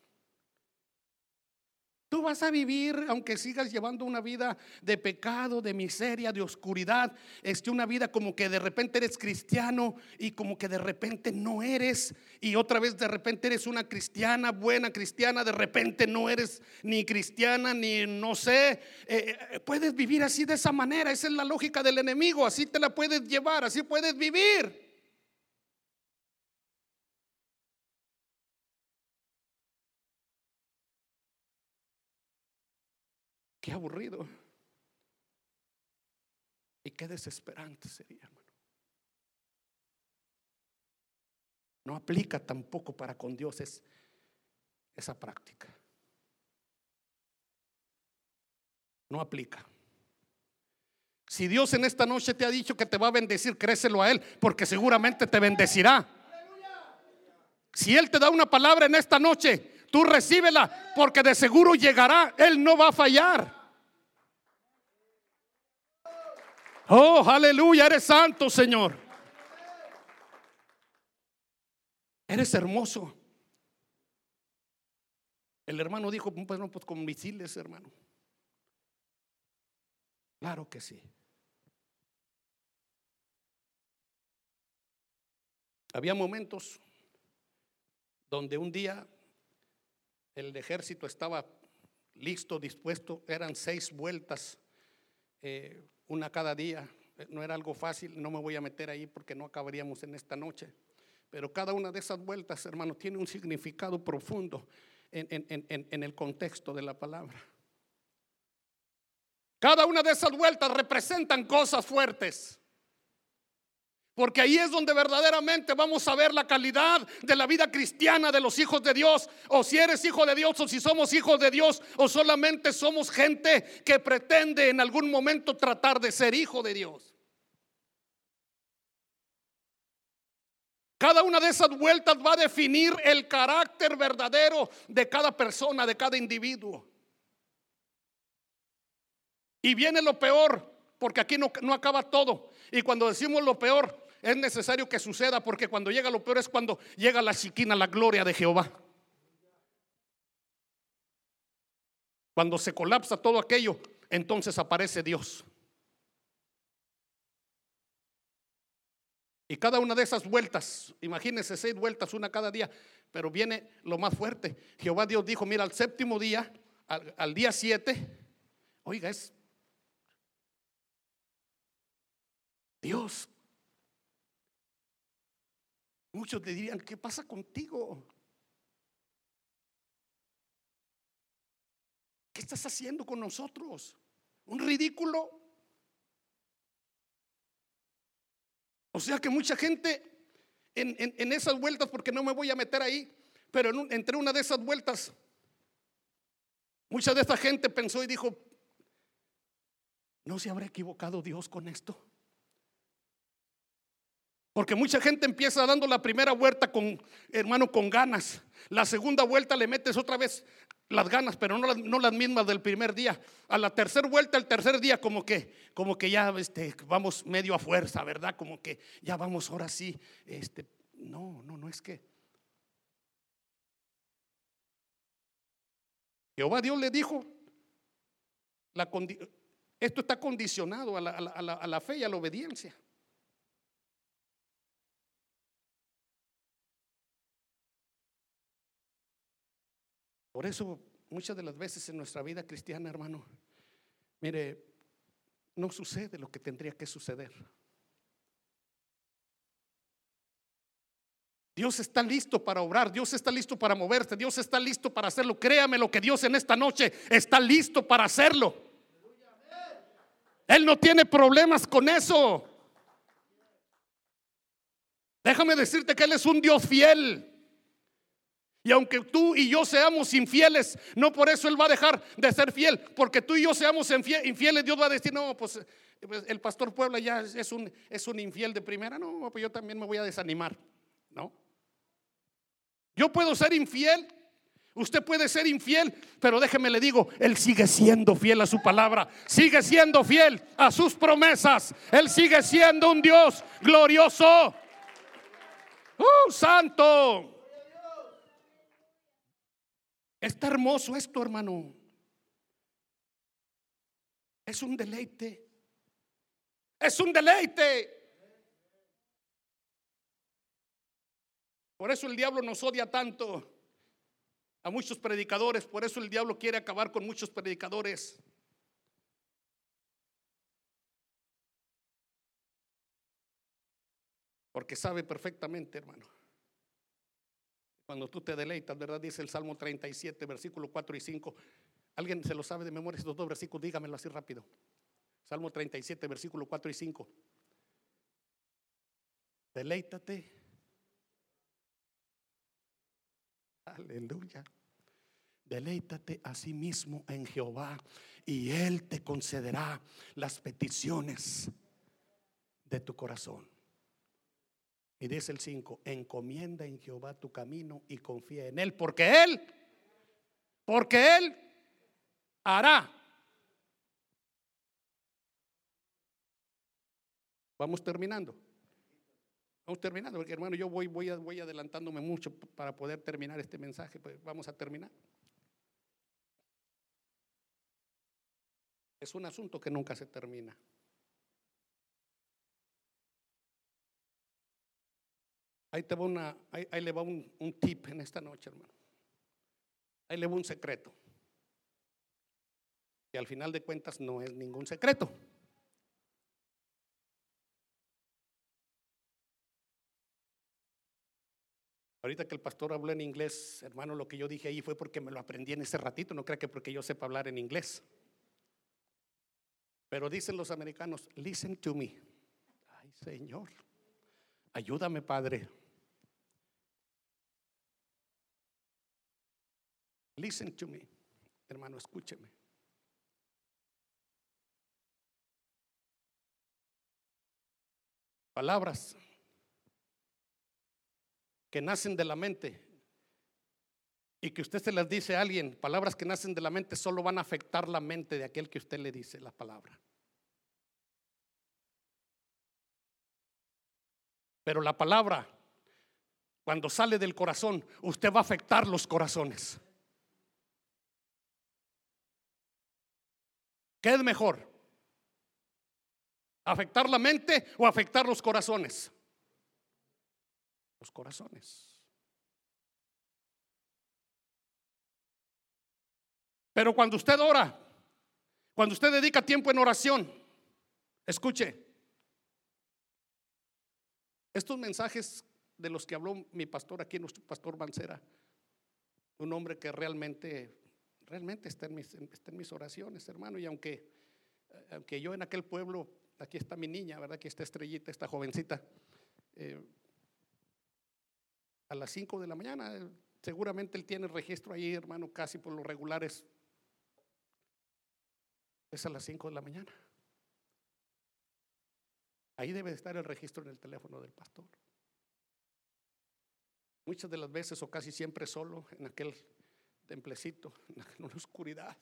Tú vas a vivir, aunque sigas llevando una vida de pecado, de miseria, de oscuridad, este, una vida como que de repente eres cristiano y como que de repente no eres, y otra vez de repente eres una cristiana, buena cristiana, de repente no eres ni cristiana, ni no sé. Eh, eh, puedes vivir así de esa manera, esa es la lógica del enemigo, así te la puedes llevar, así puedes vivir. Aburrido. Y qué desesperante sería. No aplica tampoco para con Dios esa práctica. No aplica. Si Dios en esta noche te ha dicho que te va a bendecir, créeselo a Él, porque seguramente te bendecirá. Si Él te da una palabra en esta noche, Tú recíbela porque de seguro llegará. Él no va a fallar. Oh, aleluya, eres santo, Señor. Eres hermoso. El hermano dijo, pues no, pues con misiles, hermano. Claro que sí. Había momentos donde un día el ejército estaba listo, dispuesto, eran seis vueltas, eh, una cada día, no era algo fácil, no me voy a meter ahí porque no acabaríamos en esta noche, pero cada una de esas vueltas, hermano, tiene un significado profundo en el contexto de la palabra. Cada una de esas vueltas representan cosas fuertes. Porque ahí es donde verdaderamente vamos a ver la calidad de la vida cristiana de los hijos de Dios. O si eres hijo de Dios o si somos hijos de Dios o solamente somos gente que pretende en algún momento tratar de ser hijo de Dios. Cada una de esas vueltas va a definir el carácter verdadero de cada persona, de cada individuo. Y viene lo peor, porque aquí no, no acaba todo. Y cuando decimos lo peor, es necesario que suceda porque cuando llega lo peor es cuando llega la chiquina, la gloria de Jehová. Cuando se colapsa todo aquello, entonces aparece Dios. Y cada una de esas vueltas, imagínense seis vueltas, una cada día, pero viene lo más fuerte. Jehová Dios dijo, mira, al séptimo día, al, día siete, oiga, es Dios Muchos le dirían, ¿qué pasa contigo? ¿Qué estás haciendo con nosotros? ¿Un ridículo? O sea que mucha gente en, esas vueltas, porque no me voy a meter ahí, pero entre una de esas vueltas, mucha de esta gente pensó y dijo, ¿no se habrá equivocado Dios con esto? Porque mucha gente empieza dando la primera vuelta con, hermano, con ganas. La segunda vuelta le metes otra vez las ganas, pero no las, no las mismas del primer día. A la tercera vuelta, el tercer día, como que, como que ya este, vamos medio a fuerza, ¿verdad? Como que ya vamos ahora sí. Este, no, no, no es que. Jehová Dios le dijo, esto está condicionado a la fe y a la obediencia. Por eso muchas de las veces en nuestra vida cristiana, hermano, mire, no sucede lo que tendría que suceder. Dios está listo para obrar, Dios está listo para moverse, Dios está listo para hacerlo. Créame lo que Dios en esta noche está listo para hacerlo. Él no tiene problemas con eso. Déjame decirte que Él es un Dios fiel. Y aunque tú y yo seamos infieles, no por eso Él va a dejar de ser fiel. Porque tú y yo seamos infieles, Dios va a decir, no, pues, pues el pastor Puebla ya es un, es un infiel de primera. No, pues yo también me voy a desanimar. No. Yo puedo ser infiel. Usted puede ser infiel, pero déjeme le digo, Él sigue siendo fiel a su palabra, sigue siendo fiel a sus promesas, Él sigue siendo un Dios glorioso. ¡Uh, santo! Está hermoso esto, hermano. Es un deleite. Es un deleite. Por eso el diablo nos odia tanto a muchos predicadores. Por eso el diablo quiere acabar con muchos predicadores. Porque sabe perfectamente, hermano. Cuando tú te deleitas, ¿verdad? Dice el Salmo 37, versículo 4 y 5. ¿Alguien se lo sabe de memoria estos dos versículos? Dígamelo así rápido. Salmo 37, versículo 4 y 5. Deleítate. Aleluya. Deleítate a sí mismo en Jehová y Él te concederá las peticiones de tu corazón. Y dice el 5, encomienda en Jehová tu camino y confía en Él, porque Él, porque Él hará. Vamos terminando. Vamos terminando, porque hermano, yo voy, voy, voy adelantándome mucho para poder terminar este mensaje. Pues vamos a terminar. Es un asunto que nunca se termina. Ahí, te va una, ahí, le va un, tip en esta noche, hermano. Ahí le va un secreto. Y al final de cuentas no es ningún secreto. Ahorita que el pastor habló en inglés, hermano, lo que yo dije ahí fue porque me lo aprendí en ese ratito, no crea que porque yo sepa hablar en inglés. Pero dicen los americanos, listen to me. Ay, Señor, ayúdame, Padre. Listen to me, hermano, escúcheme. Palabras que nacen de la mente y que usted se las dice a alguien, palabras que nacen de la mente solo van a afectar la mente de aquel que usted le dice la palabra. Pero la palabra, cuando sale del corazón, usted va a afectar los corazones. ¿Qué es mejor? ¿Afectar la mente o afectar los corazones? Los corazones. Pero cuando usted ora, cuando usted dedica tiempo en oración, escuche, estos mensajes de los que habló mi pastor aquí, nuestro pastor Mancera, un hombre que realmente realmente está en mis, oraciones, hermano. Y aunque, aunque yo en aquel pueblo, aquí está mi niña, ¿verdad? Aquí está Estrellita, esta jovencita. Eh, a las 5 de la mañana, seguramente él tiene registro ahí, hermano, casi por los regulares. Es a las 5 de la mañana. Ahí debe estar el registro en el teléfono del pastor. Muchas de las veces o casi siempre solo en aquel templecito, en la oscuridad.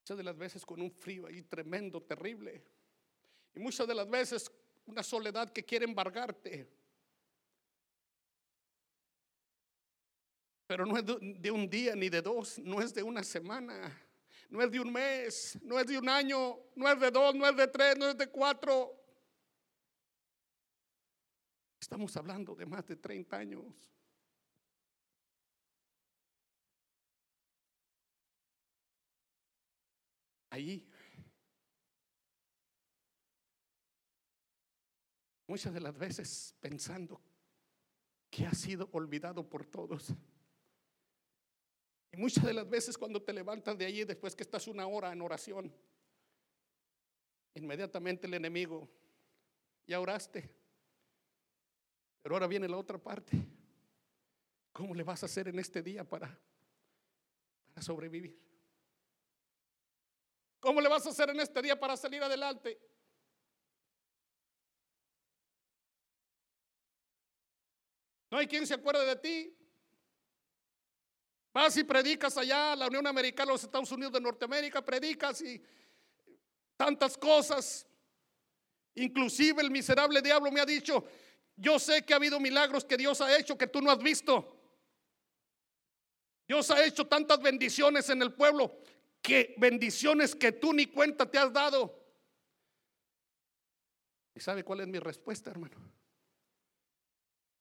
Muchas de las veces con un frío ahí tremendo, terrible. Y muchas de las veces una soledad que quiere embargarte. Pero no es de un día ni de dos, no es de una semana, no es de un mes, no es de un año, no es de dos, no es de tres, no es de cuatro. Estamos hablando de más de 30 años. Ahí. Muchas de las veces pensando que ha sido olvidado por todos. Y muchas de las veces cuando te levantas de allí después que estás una hora en oración, inmediatamente el enemigo, ya oraste, Pero ahora viene la otra parte. ¿Cómo le vas a hacer en este día para, para sobrevivir? ¿Cómo le vas a hacer en este día para salir adelante? No hay quien se acuerde de ti. Vas y predicas allá, la Unión Americana, los Estados Unidos de Norteamérica, predicas y tantas cosas. Inclusive el miserable diablo me ha dicho, yo sé que ha habido milagros que Dios ha hecho que tú no has visto. Dios ha hecho tantas bendiciones en el pueblo, que bendiciones que tú ni cuenta te has dado. ¿Y sabe cuál es mi respuesta, hermano?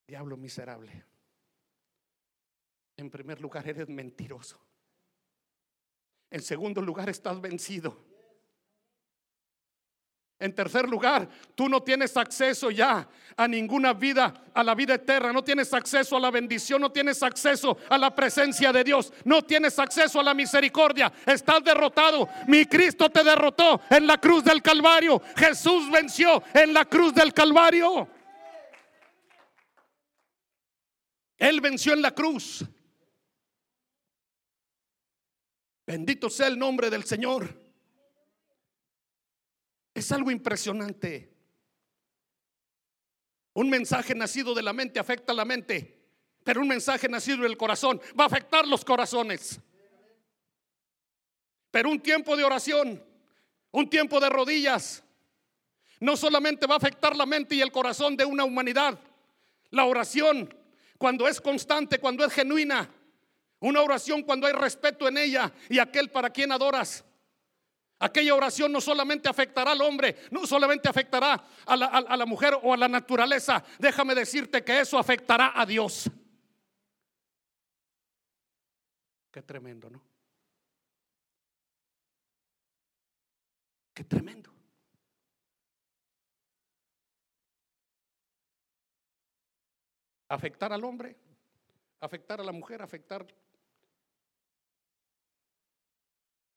Diablo miserable. En primer lugar, eres mentiroso. En segundo lugar, estás vencido. En tercer lugar, tú no tienes acceso ya a ninguna vida, a la vida eterna. No tienes acceso a la bendición, no tienes acceso a la presencia de Dios. No tienes acceso a la misericordia. Estás derrotado. Mi Cristo te derrotó en la cruz del Calvario. Jesús venció en la cruz del Calvario. Él venció en la cruz. Bendito sea el nombre del Señor. Es algo impresionante. Un mensaje nacido de la mente afecta a la mente, pero un mensaje nacido del corazón va a afectar los corazones. Pero un tiempo de oración, un tiempo de rodillas, no solamente va a afectar la mente y el corazón de una humanidad. La oración, cuando es constante, cuando es genuina, una oración cuando hay respeto en ella y aquel para quien adoras, Aquella oración no solamente afectará al hombre, no solamente afectará a la, mujer o a la naturaleza. Déjame decirte que eso afectará a Dios. Qué tremendo, ¿no? Qué tremendo. Afectar al hombre, afectar a la mujer, afectar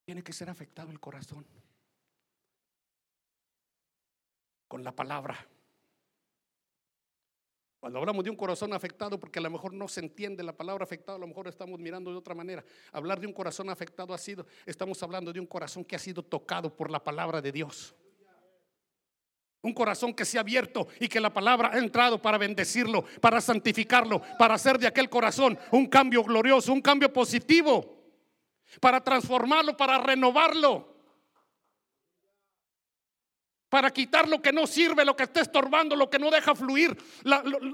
tiene que ser afectado el corazón con la palabra. Cuando hablamos de un corazón afectado, porque a lo mejor no se entiende la palabra afectado, a lo mejor estamos mirando de otra manera. Hablar de un corazón afectado ha sido, estamos hablando de un corazón que ha sido tocado por la palabra de Dios. Un corazón que se ha abierto y que la palabra ha entrado para bendecirlo, para santificarlo, para hacer de aquel corazón un cambio glorioso, un cambio positivo para transformarlo, para renovarlo, para quitar lo que no sirve, lo que está estorbando, lo que no deja fluir,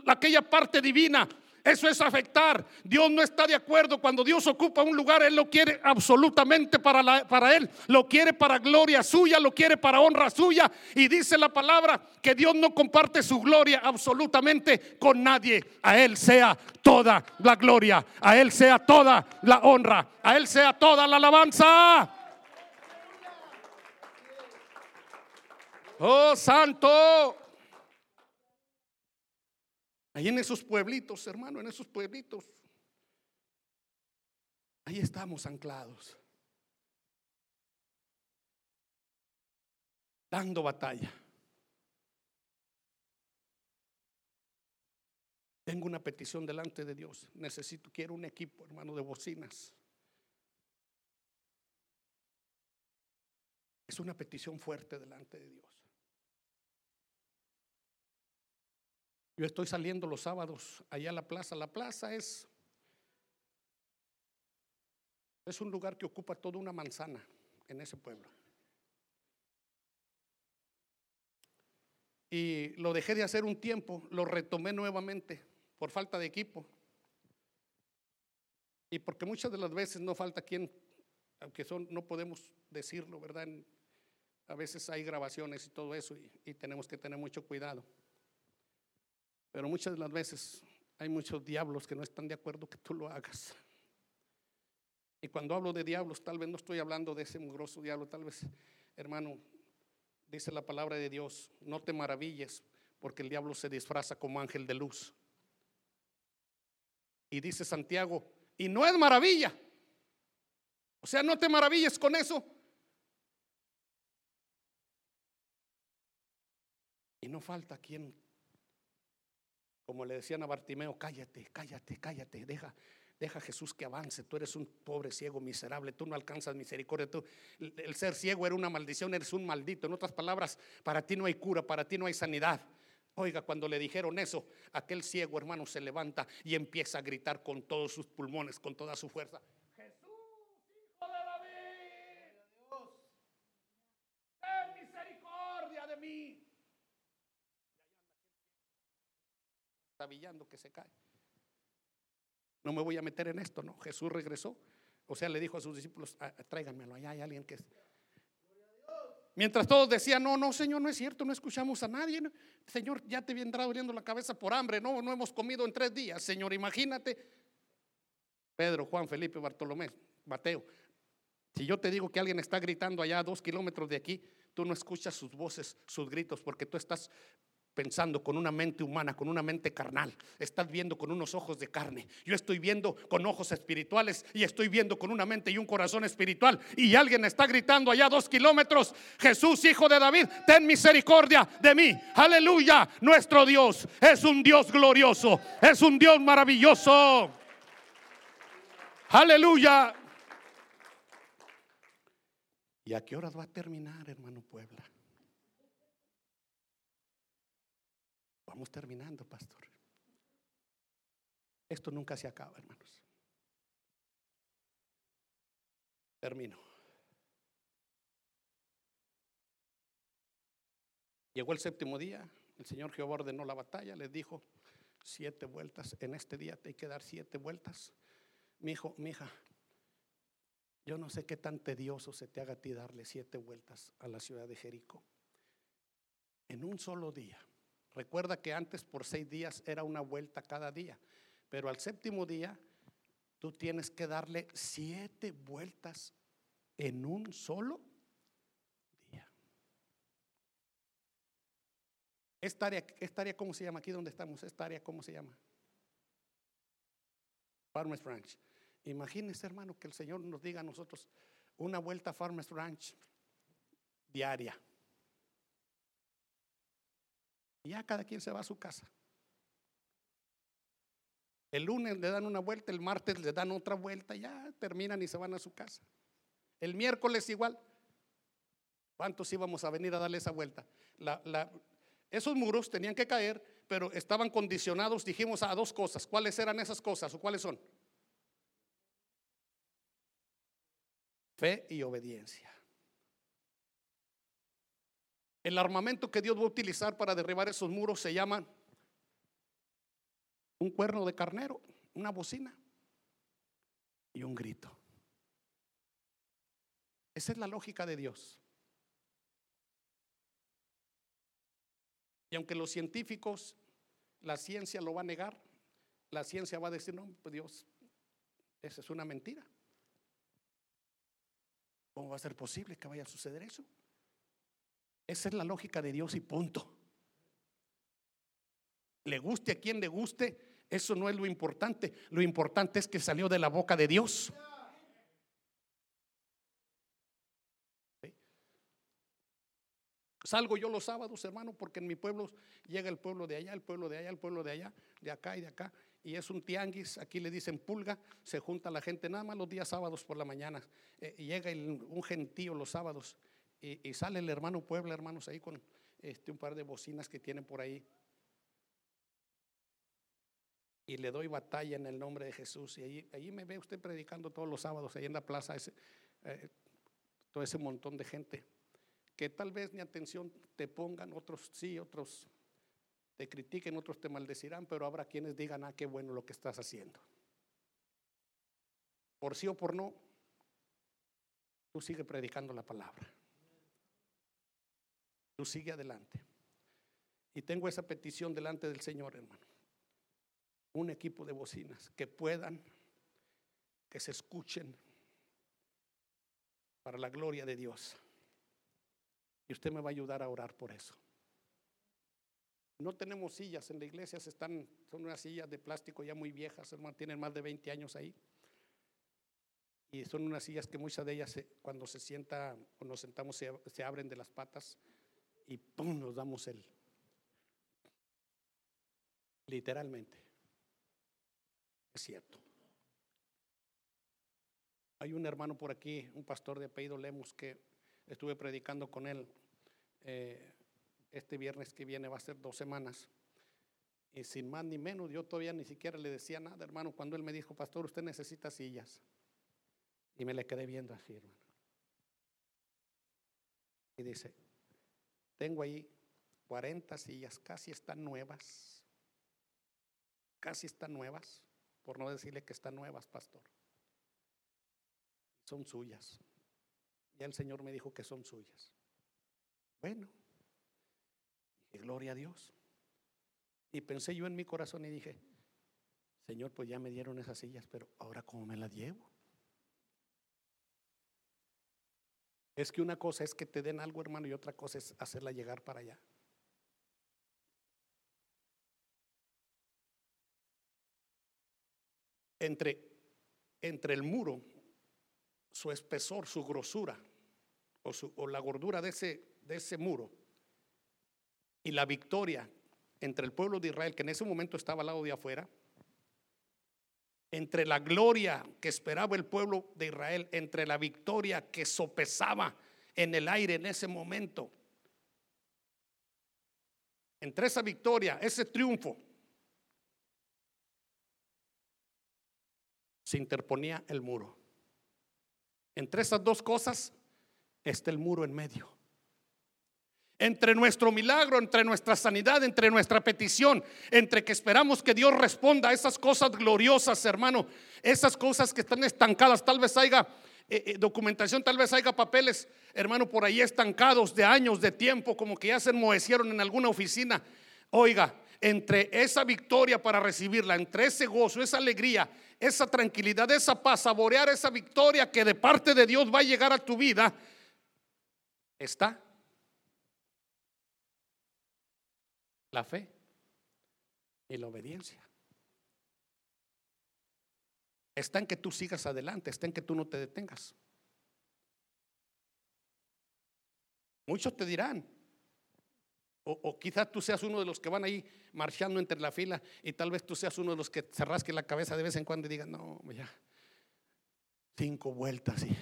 aquella parte divina. Eso es afectar. Dios no está de acuerdo. Cuando Dios ocupa un lugar, Él lo quiere absolutamente para, para Él. Lo quiere para gloria suya, lo quiere para honra suya. Y dice la palabra que Dios no comparte su gloria absolutamente con nadie. A Él sea toda la gloria. A Él sea toda la honra. A Él sea toda la alabanza. Oh, santo. Ahí en esos pueblitos, hermano, en esos pueblitos. Ahí estamos anclados. Dando batalla. Tengo una petición delante de Dios. Necesito, quiero un equipo, hermano, de bocinas. Es una petición fuerte delante de Dios. Yo estoy saliendo los sábados allá a la plaza. La plaza es, es un lugar que ocupa toda una manzana en ese pueblo. Y lo dejé de hacer un tiempo, lo retomé nuevamente por falta de equipo. Y porque muchas de las veces no falta quien, aunque son, no podemos decirlo, ¿verdad? a veces hay grabaciones y todo eso y tenemos que tener mucho cuidado. Pero muchas de las veces hay muchos diablos que no están de acuerdo que tú lo hagas. Y cuando hablo de diablos, tal vez no estoy hablando de ese mugroso diablo, tal vez, hermano, dice la palabra de Dios, no te maravilles porque el diablo se disfraza como ángel de luz. Y dice Santiago, y no es maravilla. O sea, no te maravilles con eso. Y no falta quien Como le decían a Bartimeo, cállate, cállate, cállate, deja, deja a Jesús que avance. Tú eres un pobre ciego miserable, tú no alcanzas misericordia. Tú, el ser ciego era una maldición, eres un maldito. En otras palabras, para ti no hay cura, para ti no hay sanidad. Oiga, cuando le dijeron eso, aquel ciego hermano se levanta y empieza a gritar con todos sus pulmones, con toda su fuerza. Jesús, hijo de David, ten misericordia de mí. Tabillando que se cae. No me voy a meter en esto, no. Jesús regresó. O sea, le dijo a sus discípulos, ah, tráiganmelo, allá hay alguien que. Mientras todos decían, no, no, Señor, no es cierto, no escuchamos a nadie. Señor, ya te vendrá doliendo la cabeza por hambre. No, no hemos comido en tres días. Señor, imagínate. Pedro, Juan, Felipe, Bartolomé, Mateo. Si yo te digo que alguien está gritando allá a dos kilómetros de aquí, tú no escuchas sus voces, sus gritos, porque tú estás pensando con una mente humana, con una mente carnal. Estás viendo con unos ojos de carne. Yo estoy viendo con ojos espirituales y estoy viendo con una mente y un corazón espiritual. Y alguien está gritando allá dos kilómetros, Jesús, hijo de David, ten misericordia de mí. Aleluya. Nuestro Dios es un Dios glorioso, es un Dios maravilloso. Aleluya. ¿Y a qué hora va a terminar, hermano Puebla? Vamos terminando, pastor. Esto nunca se acaba, hermanos. Termino. Llegó el séptimo día, el Señor Jehová ordenó la batalla, les dijo siete vueltas, en este día te hay que dar siete vueltas. Mi hijo, mi hija, yo no sé qué tan tedioso se te haga a ti darle siete vueltas a la ciudad de Jericó. En un solo día. Recuerda que antes por seis días era una vuelta cada día, pero al séptimo día tú tienes que darle siete vueltas en un solo día. Esta área, esta área ¿cómo se llama? Aquí donde estamos, esta área, ¿cómo se llama? Farmers Ranch. Imagínense, hermano, que el Señor nos diga a nosotros una vuelta a Farmers Ranch diaria. Y ya cada quien se va a su casa. El lunes le dan una vuelta, el martes le dan otra vuelta, ya terminan y se van a su casa. El miércoles igual. ¿Cuántos íbamos a venir a darle esa vuelta? esos muros tenían que caer, pero estaban condicionados, dijimos, a dos cosas. ¿Cuáles eran esas cosas o cuáles son? Fe y obediencia. El armamento que Dios va a utilizar para derribar esos muros se llama un cuerno de carnero, una bocina y un grito. Esa es la lógica de Dios. Y aunque los científicos, la ciencia lo va a negar, la ciencia va a decir, no, pues Dios, esa es una mentira. ¿Cómo va a ser posible que vaya a suceder eso? Esa es la lógica de Dios y punto. Le guste a quien le guste, eso no es lo importante. Lo importante es que salió de la boca de Dios. Salgo yo los sábados, hermano, porque en mi pueblo llega el pueblo de allá, el pueblo de allá, el pueblo de allá, de acá y de acá. Y es un tianguis, aquí le dicen pulga, se junta la gente nada más los días sábados por la mañana. Eh, llega un gentío los sábados y, sale el hermano Puebla, hermanos, ahí con este, un par de bocinas que tienen por ahí. Y le doy batalla en el nombre de Jesús. Y allí me ve usted predicando todos los sábados, ahí en la plaza, eh, todo ese montón de gente. Que tal vez ni atención te pongan, otros sí, otros te critiquen, otros te maldecirán, pero habrá quienes digan, ah, qué bueno lo que estás haciendo. Por sí o por no, tú sigue predicando la palabra sigue adelante. Y tengo esa petición delante del Señor, hermano. Un equipo de bocinas que puedan, que se escuchen para la gloria de Dios. Y usted me va a ayudar a orar por eso. No tenemos sillas en la iglesia, están, son unas sillas de plástico ya muy viejas, hermano, tienen más de 20 años ahí. Y son unas sillas que muchas de ellas, cuando se sienta o nos sentamos, se, se abren de las patas y ¡pum! nos damos el. Literalmente. Es cierto. Hay un hermano por aquí, un pastor de apellido Lemos, que estuve predicando con él eh, este viernes que viene, va a ser dos semanas. Y sin más ni menos, yo todavía ni siquiera le decía nada, hermano, cuando él me dijo, pastor, usted necesita sillas. Y me le quedé viendo así, hermano. Y dice, tengo ahí 40 sillas, casi están nuevas. Casi están nuevas, por no decirle que están nuevas, pastor son suyas. Ya el Señor me dijo que son suyas. Bueno, dije, gloria a Dios. Y pensé yo en mi corazón y dije, Señor, pues ya me dieron esas sillas, pero ahora cómo me las llevo. Es que una cosa es que te den algo, hermano, y otra cosa es hacerla llegar para allá. Entre, entre el muro su espesor, su grosura o, la gordura de ese, de ese muro y la victoria entre el pueblo de Israel, que en ese momento estaba al lado de afuera, entre la gloria que esperaba el pueblo de Israel, entre la victoria que sopesaba en el aire en ese momento, entre esa victoria, ese triunfo, se interponía el muro. Entre esas dos cosas está el muro en medio. Entre nuestro milagro, entre nuestra sanidad, entre nuestra petición, entre que esperamos que Dios responda a esas cosas gloriosas, hermano, esas cosas que están estancadas, tal vez haya eh, eh, documentación, tal vez haya papeles, hermano, por ahí estancados de años, de tiempo, como que ya se enmohecieron en alguna oficina. Oiga, entre esa victoria para recibirla, entre ese gozo, esa alegría, esa tranquilidad, esa paz, saborear esa victoria que de parte de Dios va a llegar a tu vida, está la fe y la obediencia. Está en que tú sigas adelante, está en que tú no te detengas. Muchos te dirán, o, quizás tú seas uno de los que van ahí marchando entre la fila y tal vez tú seas uno de los que se rasque la cabeza de vez en cuando y diga, no, ya, cinco vueltas y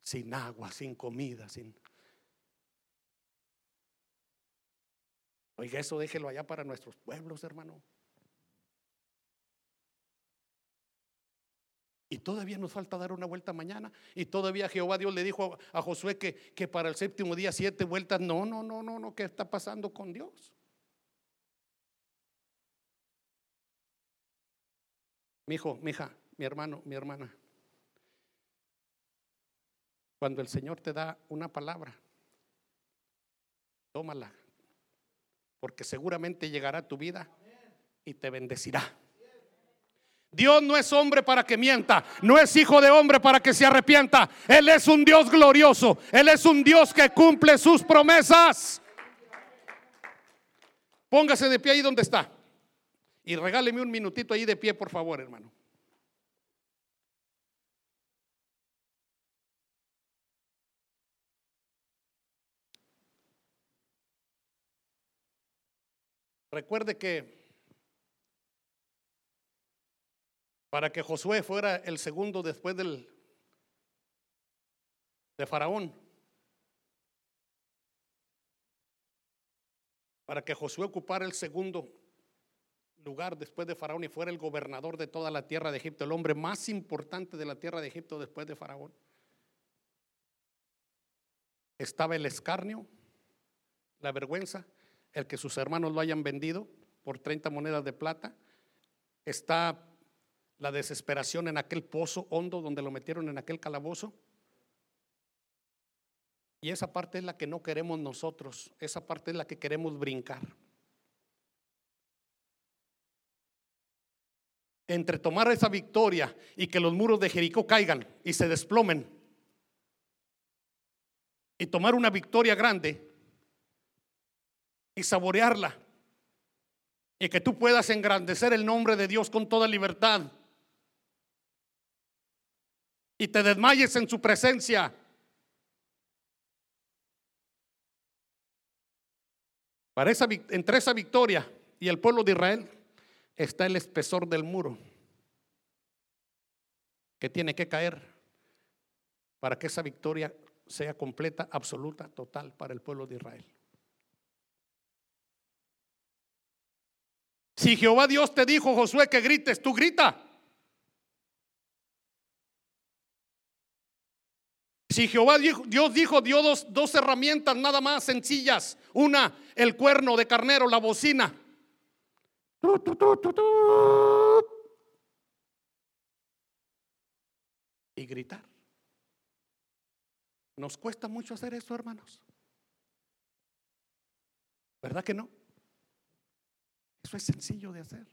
sin agua, sin comida, sin... Oiga, eso déjelo allá para nuestros pueblos, hermano. Y todavía nos falta dar una vuelta mañana. Y todavía Jehová Dios le dijo a Josué que, que para el séptimo día siete vueltas. No, no, no, no, no. ¿Qué está pasando con Dios? Mi hijo, mi hija, mi hermano, mi hermana. Cuando el Señor te da una palabra, tómala. Porque seguramente llegará tu vida y te bendecirá. Dios no es hombre para que mienta, no es hijo de hombre para que se arrepienta. Él es un Dios glorioso, Él es un Dios que cumple sus promesas. Póngase de pie ahí donde está y regáleme un minutito ahí de pie, por favor, hermano. Recuerde que para que Josué fuera el segundo después del de Faraón. Para que Josué ocupara el segundo lugar después de Faraón y fuera el gobernador de toda la tierra de Egipto, el hombre más importante de la tierra de Egipto después de Faraón. Estaba el escarnio, la vergüenza, el que sus hermanos lo hayan vendido por 30 monedas de plata. Está la desesperación en aquel pozo hondo donde lo metieron en aquel calabozo. Y esa parte es la que no queremos nosotros, esa parte es la que queremos brincar. Entre tomar esa victoria y que los muros de Jericó caigan y se desplomen, y tomar una victoria grande y saborearla, y que tú puedas engrandecer el nombre de Dios con toda libertad y te desmayes en su presencia. Para esa, entre esa victoria y el pueblo de Israel está el espesor del muro que tiene que caer para que esa victoria sea completa, absoluta, total para el pueblo de Israel. Si Jehová Dios te dijo, Josué, que grites, tú grita. Si Jehová Dios dijo, dio dos, dos herramientas nada más sencillas. Una, el cuerno de carnero, la bocina. Y gritar. Nos cuesta mucho hacer eso, hermanos. ¿Verdad que no? Eso es sencillo de hacer.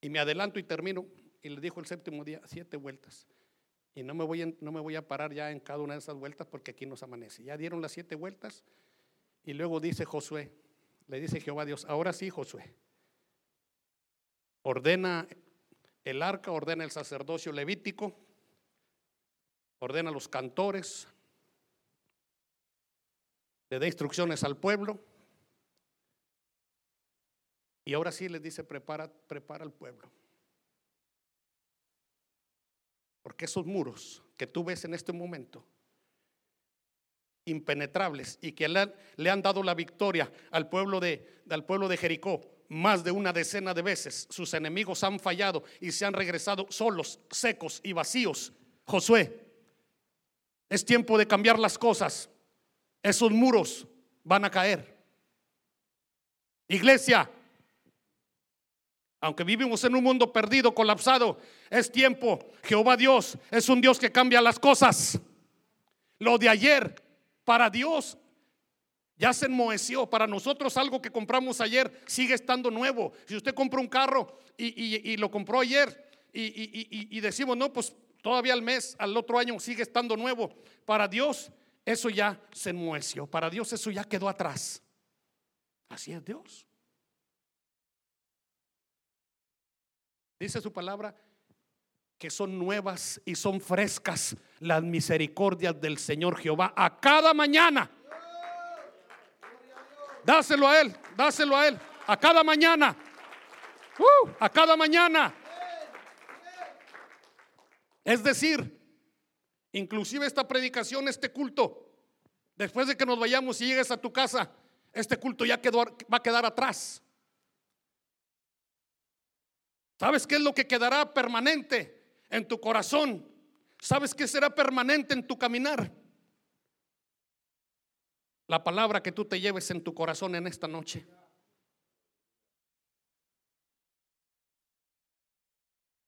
Y me adelanto y termino. Y le dijo el séptimo día, siete vueltas. Y no me, voy no me voy a parar ya en cada una de esas vueltas porque aquí nos amanece. Ya dieron las siete vueltas. Y luego dice Josué, le dice Jehová Dios, ahora sí, Josué, ordena el arca, ordena el sacerdocio levítico, ordena los cantores, le da instrucciones al pueblo. Y ahora sí les dice, prepara, prepara al pueblo. Porque esos muros que tú ves en este momento, impenetrables y que le han, dado la victoria al pueblo, de, al pueblo de Jericó más de una decena de veces, sus enemigos han fallado y se han regresado solos, secos y vacíos. Josué, es tiempo de cambiar las cosas esos muros van a caer. Iglesia, aunque vivimos en un mundo perdido, colapsado, es tiempo. Jehová Dios es un Dios que cambia las cosas. Lo de ayer para Dios ya se enmoheció. Para nosotros algo que compramos ayer sigue estando nuevo. Si usted compró un carro y, lo compró ayer y, y decimos, no, pues todavía al mes, al otro año sigue estando nuevo. Para Dios eso ya se enmueció. Para Dios eso ya quedó atrás. Así es Dios. Dice su palabra que son nuevas y son frescas las misericordias del Señor Jehová a cada mañana. Dáselo a Él, dáselo a Él, a cada mañana. Uh, a cada mañana. Es decir, Inclusive esta predicación, este culto, después de que nos vayamos y llegues a tu casa, este culto ya va a quedar atrás. ¿Sabes qué es lo que quedará permanente en tu corazón? ¿Sabes qué será permanente en tu caminar? La palabra que tú te lleves en tu corazón en esta noche.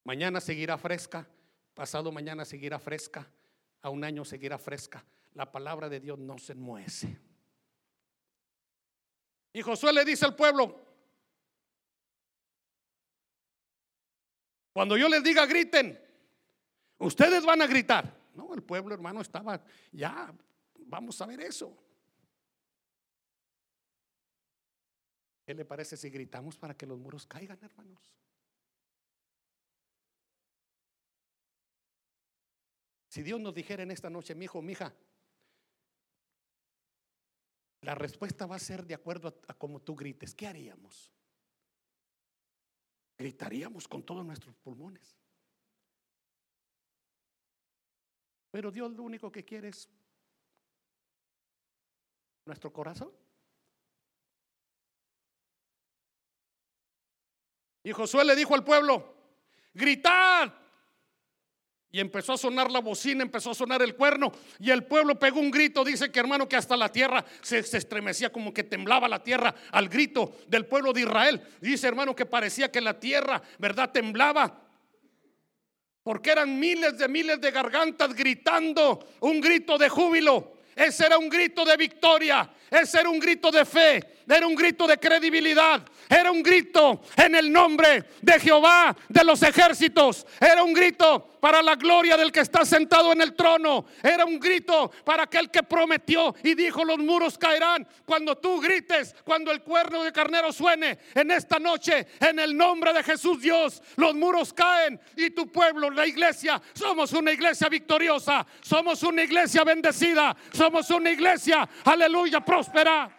Mañana seguirá fresca, pasado mañana seguirá fresca, a un año seguirá fresca. La palabra de Dios no se enmuece. Y Josué le dice al pueblo, cuando yo les diga griten, ustedes van a gritar. No, el pueblo hermano estaba, ya, vamos a ver eso. ¿Qué le parece si gritamos para que los muros caigan, hermanos? Si Dios nos dijera en esta noche, mi hijo, mi hija, la respuesta va a ser de acuerdo a, como tú grites. ¿Qué haríamos? Gritaríamos con todos nuestros pulmones. Pero Dios lo único que quiere es nuestro corazón. Y Josué le dijo al pueblo, gritad, y empezó a sonar la bocina, empezó a sonar el cuerno. Y el pueblo pegó un grito. Dice que hermano que hasta la tierra se, estremecía, como que temblaba la tierra al grito del pueblo de Israel. Dice hermano que parecía que la tierra, ¿verdad? Temblaba. Porque eran miles de miles de gargantas gritando un grito de júbilo. Ese era un grito de victoria. Ese era un grito de fe. Era un grito de credibilidad. Era un grito en el nombre de Jehová de los ejércitos. Era un grito para la gloria del que está sentado en el trono. Era un grito para aquel que prometió y dijo los muros caerán. Cuando tú grites, cuando el cuerno de carnero suene en esta noche, en el nombre de Jesús Dios, los muros caen y tu pueblo, la iglesia, somos una iglesia victoriosa, somos una iglesia bendecida, somos una iglesia, aleluya, próspera.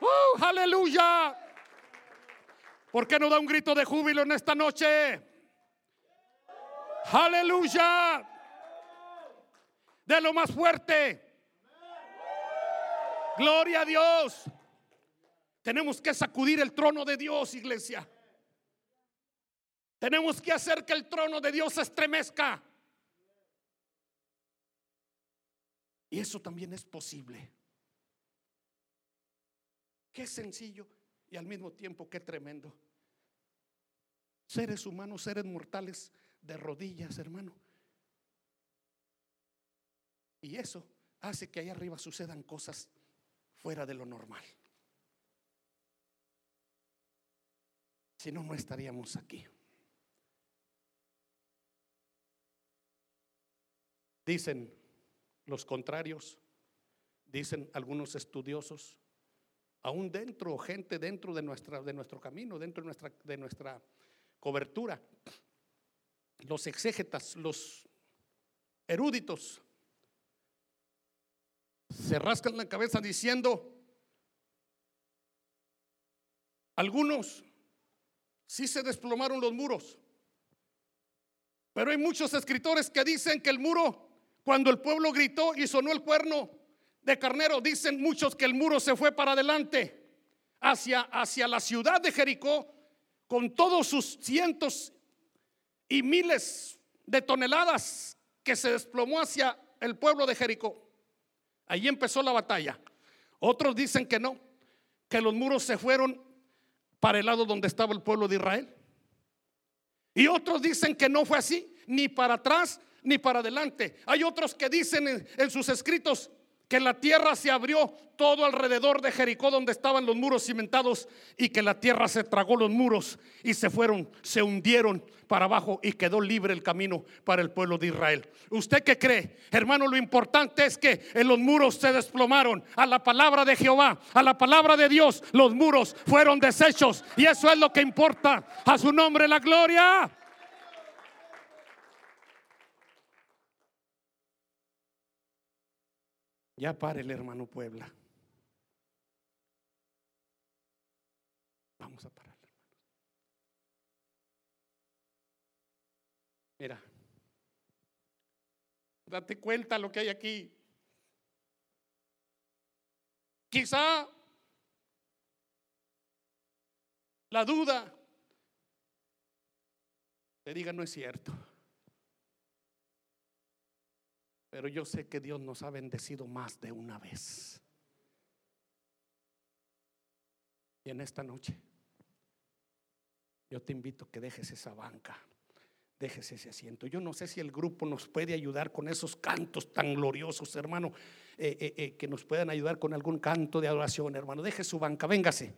¡Uh, aleluya! ¿Por qué no da un grito de júbilo en esta noche? Aleluya. De lo más fuerte. Gloria a Dios. Tenemos que sacudir el trono de Dios, iglesia. Tenemos que hacer que el trono de Dios se estremezca. Y eso también es posible. Qué sencillo y al mismo tiempo qué tremendo. Seres humanos, seres mortales, de rodillas, hermano. Y eso hace que ahí arriba sucedan cosas fuera de lo normal. Si no, no estaríamos aquí. Dicen los contrarios, dicen algunos estudiosos, aún dentro, gente dentro de, nuestra, de nuestro camino, dentro de nuestra, de nuestra cobertura, los exégetas, los eruditos, se rascan la cabeza diciendo, algunos sí se desplomaron los muros, pero hay muchos escritores que dicen que el muro, cuando el pueblo gritó y sonó el cuerno de carnero, dicen muchos que el muro se fue para adelante hacia, hacia la ciudad de Jericó con todos sus cientos y miles de toneladas que se desplomó hacia el pueblo de Jericó. Allí empezó la batalla. Otros dicen que no, que los muros se fueron para el lado donde estaba el pueblo de Israel. Y otros dicen que no fue así, ni para atrás ni para adelante. Hay otros que dicen en, sus escritos que la tierra se abrió todo alrededor de Jericó donde estaban los muros cimentados y que la tierra se tragó los muros y se fueron, se hundieron para abajo y quedó libre el camino para el pueblo de Israel. ¿Usted qué cree? Hermano, lo importante es que en los muros se desplomaron a la palabra de Jehová, a la palabra de Dios, los muros fueron deshechos y eso es lo que importa. A su nombre la gloria. Ya pare el hermano Puebla. Vamos a parar, Mira, date cuenta lo que hay aquí. Quizá la duda te diga no es cierto. Pero yo sé que Dios nos ha bendecido más de una vez. Y en esta noche, yo te invito a que dejes esa banca, dejes ese asiento. Yo no sé si el grupo nos puede ayudar con esos cantos tan gloriosos, hermano, eh, eh, eh, que nos puedan ayudar con algún canto de adoración, hermano. Deje su banca, véngase.